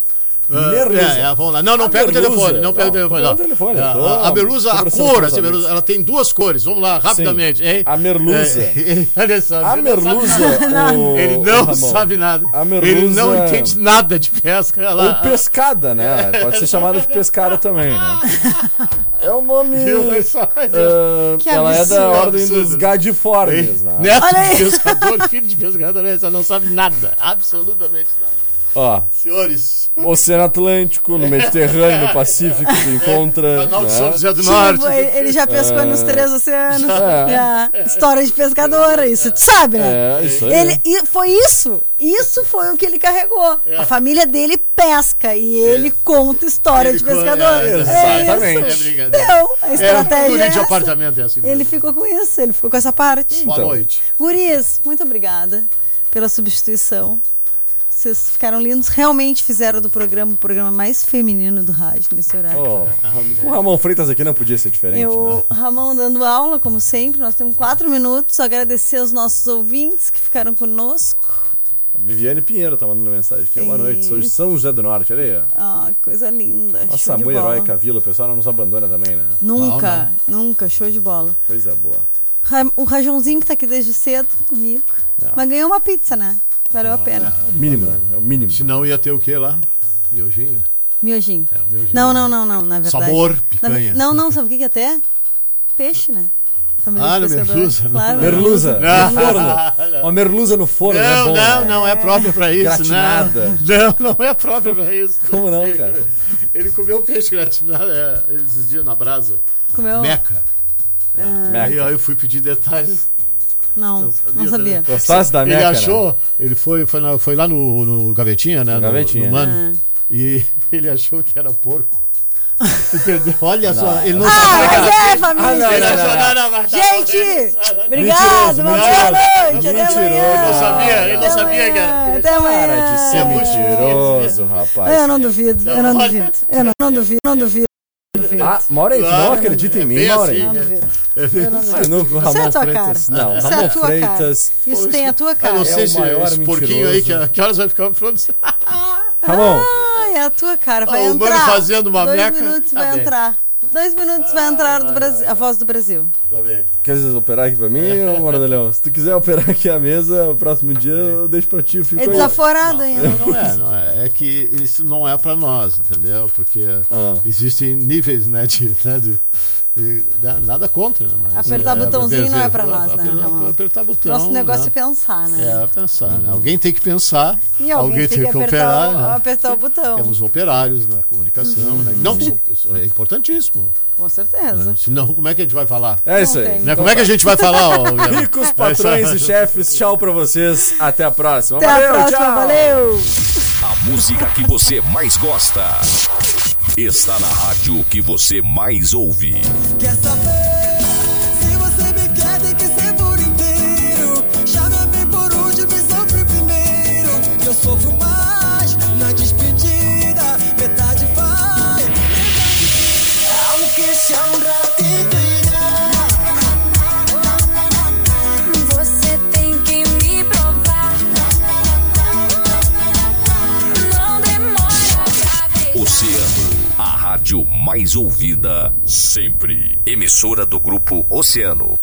Ah, Merluza. É, é, vamos lá. Não, não A pega o telefone. Não pega o telefone. Não. telefone, É, tô- a, a merluza, a cor, assim, a merluza, ela tem duas cores. Vamos lá, rapidamente. hein? A merluza. <laughs> É, olha só, A <laughs> ele não sabe merluza. Ele não sabe nada. A merluza- Ele não entende nada de pesca. Ela, Ou pescada, né? <laughs> Pode ser chamada de pescada também, né? É o nome. Ah, Que ela é da ordem Absurdo. dos gadiformes, né? Neto de pescador, filho de pescador, ela não sabe nada. Absolutamente nada. Ó, Senhores, Oceano Atlântico, no Mediterrâneo, no Pacífico, tu encontra. canal de São né? José do Norte. ele ele já pescou nos três oceanos. É. É, História de pescadora, isso tu sabe, né? É, isso aí. Ele, e foi isso. Isso foi o que ele carregou. A família dele pesca e ele conta história Ele de pescador. é, exatamente. É É. Deu. A É, estratégia é de apartamento é assim mesmo. Ele ficou com isso, ele ficou com essa parte. Boa Então. noite. Gurias, muito obrigada pela substituição. Vocês ficaram lindos. Realmente fizeram do programa o programa mais feminino do rádio nesse horário. Oh, o Ramon Freitas aqui não podia ser diferente. né? Eu, Ramon dando aula, como sempre, nós temos quatro minutos. Agradecer aos nossos ouvintes que ficaram conosco. A Viviane Pinheiro tá mandando mensagem aqui. Boa noite, sou de São José do Norte, olha aí. ó. Ah, que coisa linda. Nossa, mãe bola. heróica Vila, o pessoal não nos abandona também, né? Nunca, nunca, show de bola. Coisa boa. O Rajonzinho que tá aqui desde cedo comigo. É. Mas ganhou uma pizza, né? Valeu a pena. É o mínimo, né? É o mínimo. Senão ia ter o que lá? Miojinho? Miojinho. É, miojinho. Não, não, não, não, na verdade. Sabor, Na- picanha. não, não, sabe o que que é até? Peixe, né? Ah, no merluza? Claro. Merluza, Não. no forno. Uma merluza no forno, né? Não, Bom, não, né? não é próprio pra isso, Gratinada. não. Não, não é próprio pra isso. Como não, cara? Ele comeu peixe gratinado é, esses dias na brasa. Comeu? Meca. Ah, Aí ó, eu fui pedir detalhes. Não, Não não sabia, sabia. né? Gostasse da Ele Meca, achou, né? ele foi, foi, na- foi lá no, no Gavetinha, né? No Gavetinha. No, Mano, Ah. E ele achou que era porco. E perdeu. Olha só, ele não Ah, sabia mas é, família. Ah, não, não, não. não, não, Gente, obrigado, uma boa noite. Até Mentiroso. amanhã. Ele não sabia, ele não sabia que era- Até amanhã. Para de ser mentiroso, rapaz. Eu não duvido, eu não duvido. Eu não, não duvido, não duvido. Ah, Maureen, tu não Claro. acredita em É mim, Maureen? assim, Não né? duvido. Mas não, o Isso é Ramon a tua Freitas. cara. Não, Isso é Ramon a tua Freitas. cara. Isso tem a tua Eu cara. não sei É o se maior esse porquinho aí, que, que horas vai ficar falando. <laughs> Ramon, Ah, é a tua cara. Vai Ah, o Mano entrar. fazendo uma Dois meca. minutos Tá vai bem. entrar. Dois minutos vai entrar do Brasil, a voz do Brasil. Tá bem. quer operar aqui pra mim, ô Morandelhão? Se tu quiser operar aqui a mesa, o próximo dia eu deixo pra ti, eu fico É aí. desaforado ainda. Não é, não é. É que isso não é pra nós, entendeu? Porque Ah. existem níveis, né, de, né, de- né, nada contra, né? Mas, Apertar botãozinho não é pra nós, né, Apertar, Ramon? apertar botão. Nosso negócio né? é pensar, né? É, pensar. né? Alguém tem que pensar, E alguém, tem que apertar, operar. o, né? apertar o botão. Temos operários na comunicação, né? Não, é importantíssimo. Com certeza. né? Senão, como é que a gente vai falar? É isso aí. tem. Né? Como é que a gente vai falar? ó? Ricos, patrões e chefes, tchau pra vocês. Até a próxima. Até Valeu, a próxima, tchau. valeu! A música que você mais gosta está na rádio que você mais ouve. Quer saber? Se você me quer, tem que rádio mais ouvida sempre. Emissora do grupo Oceano.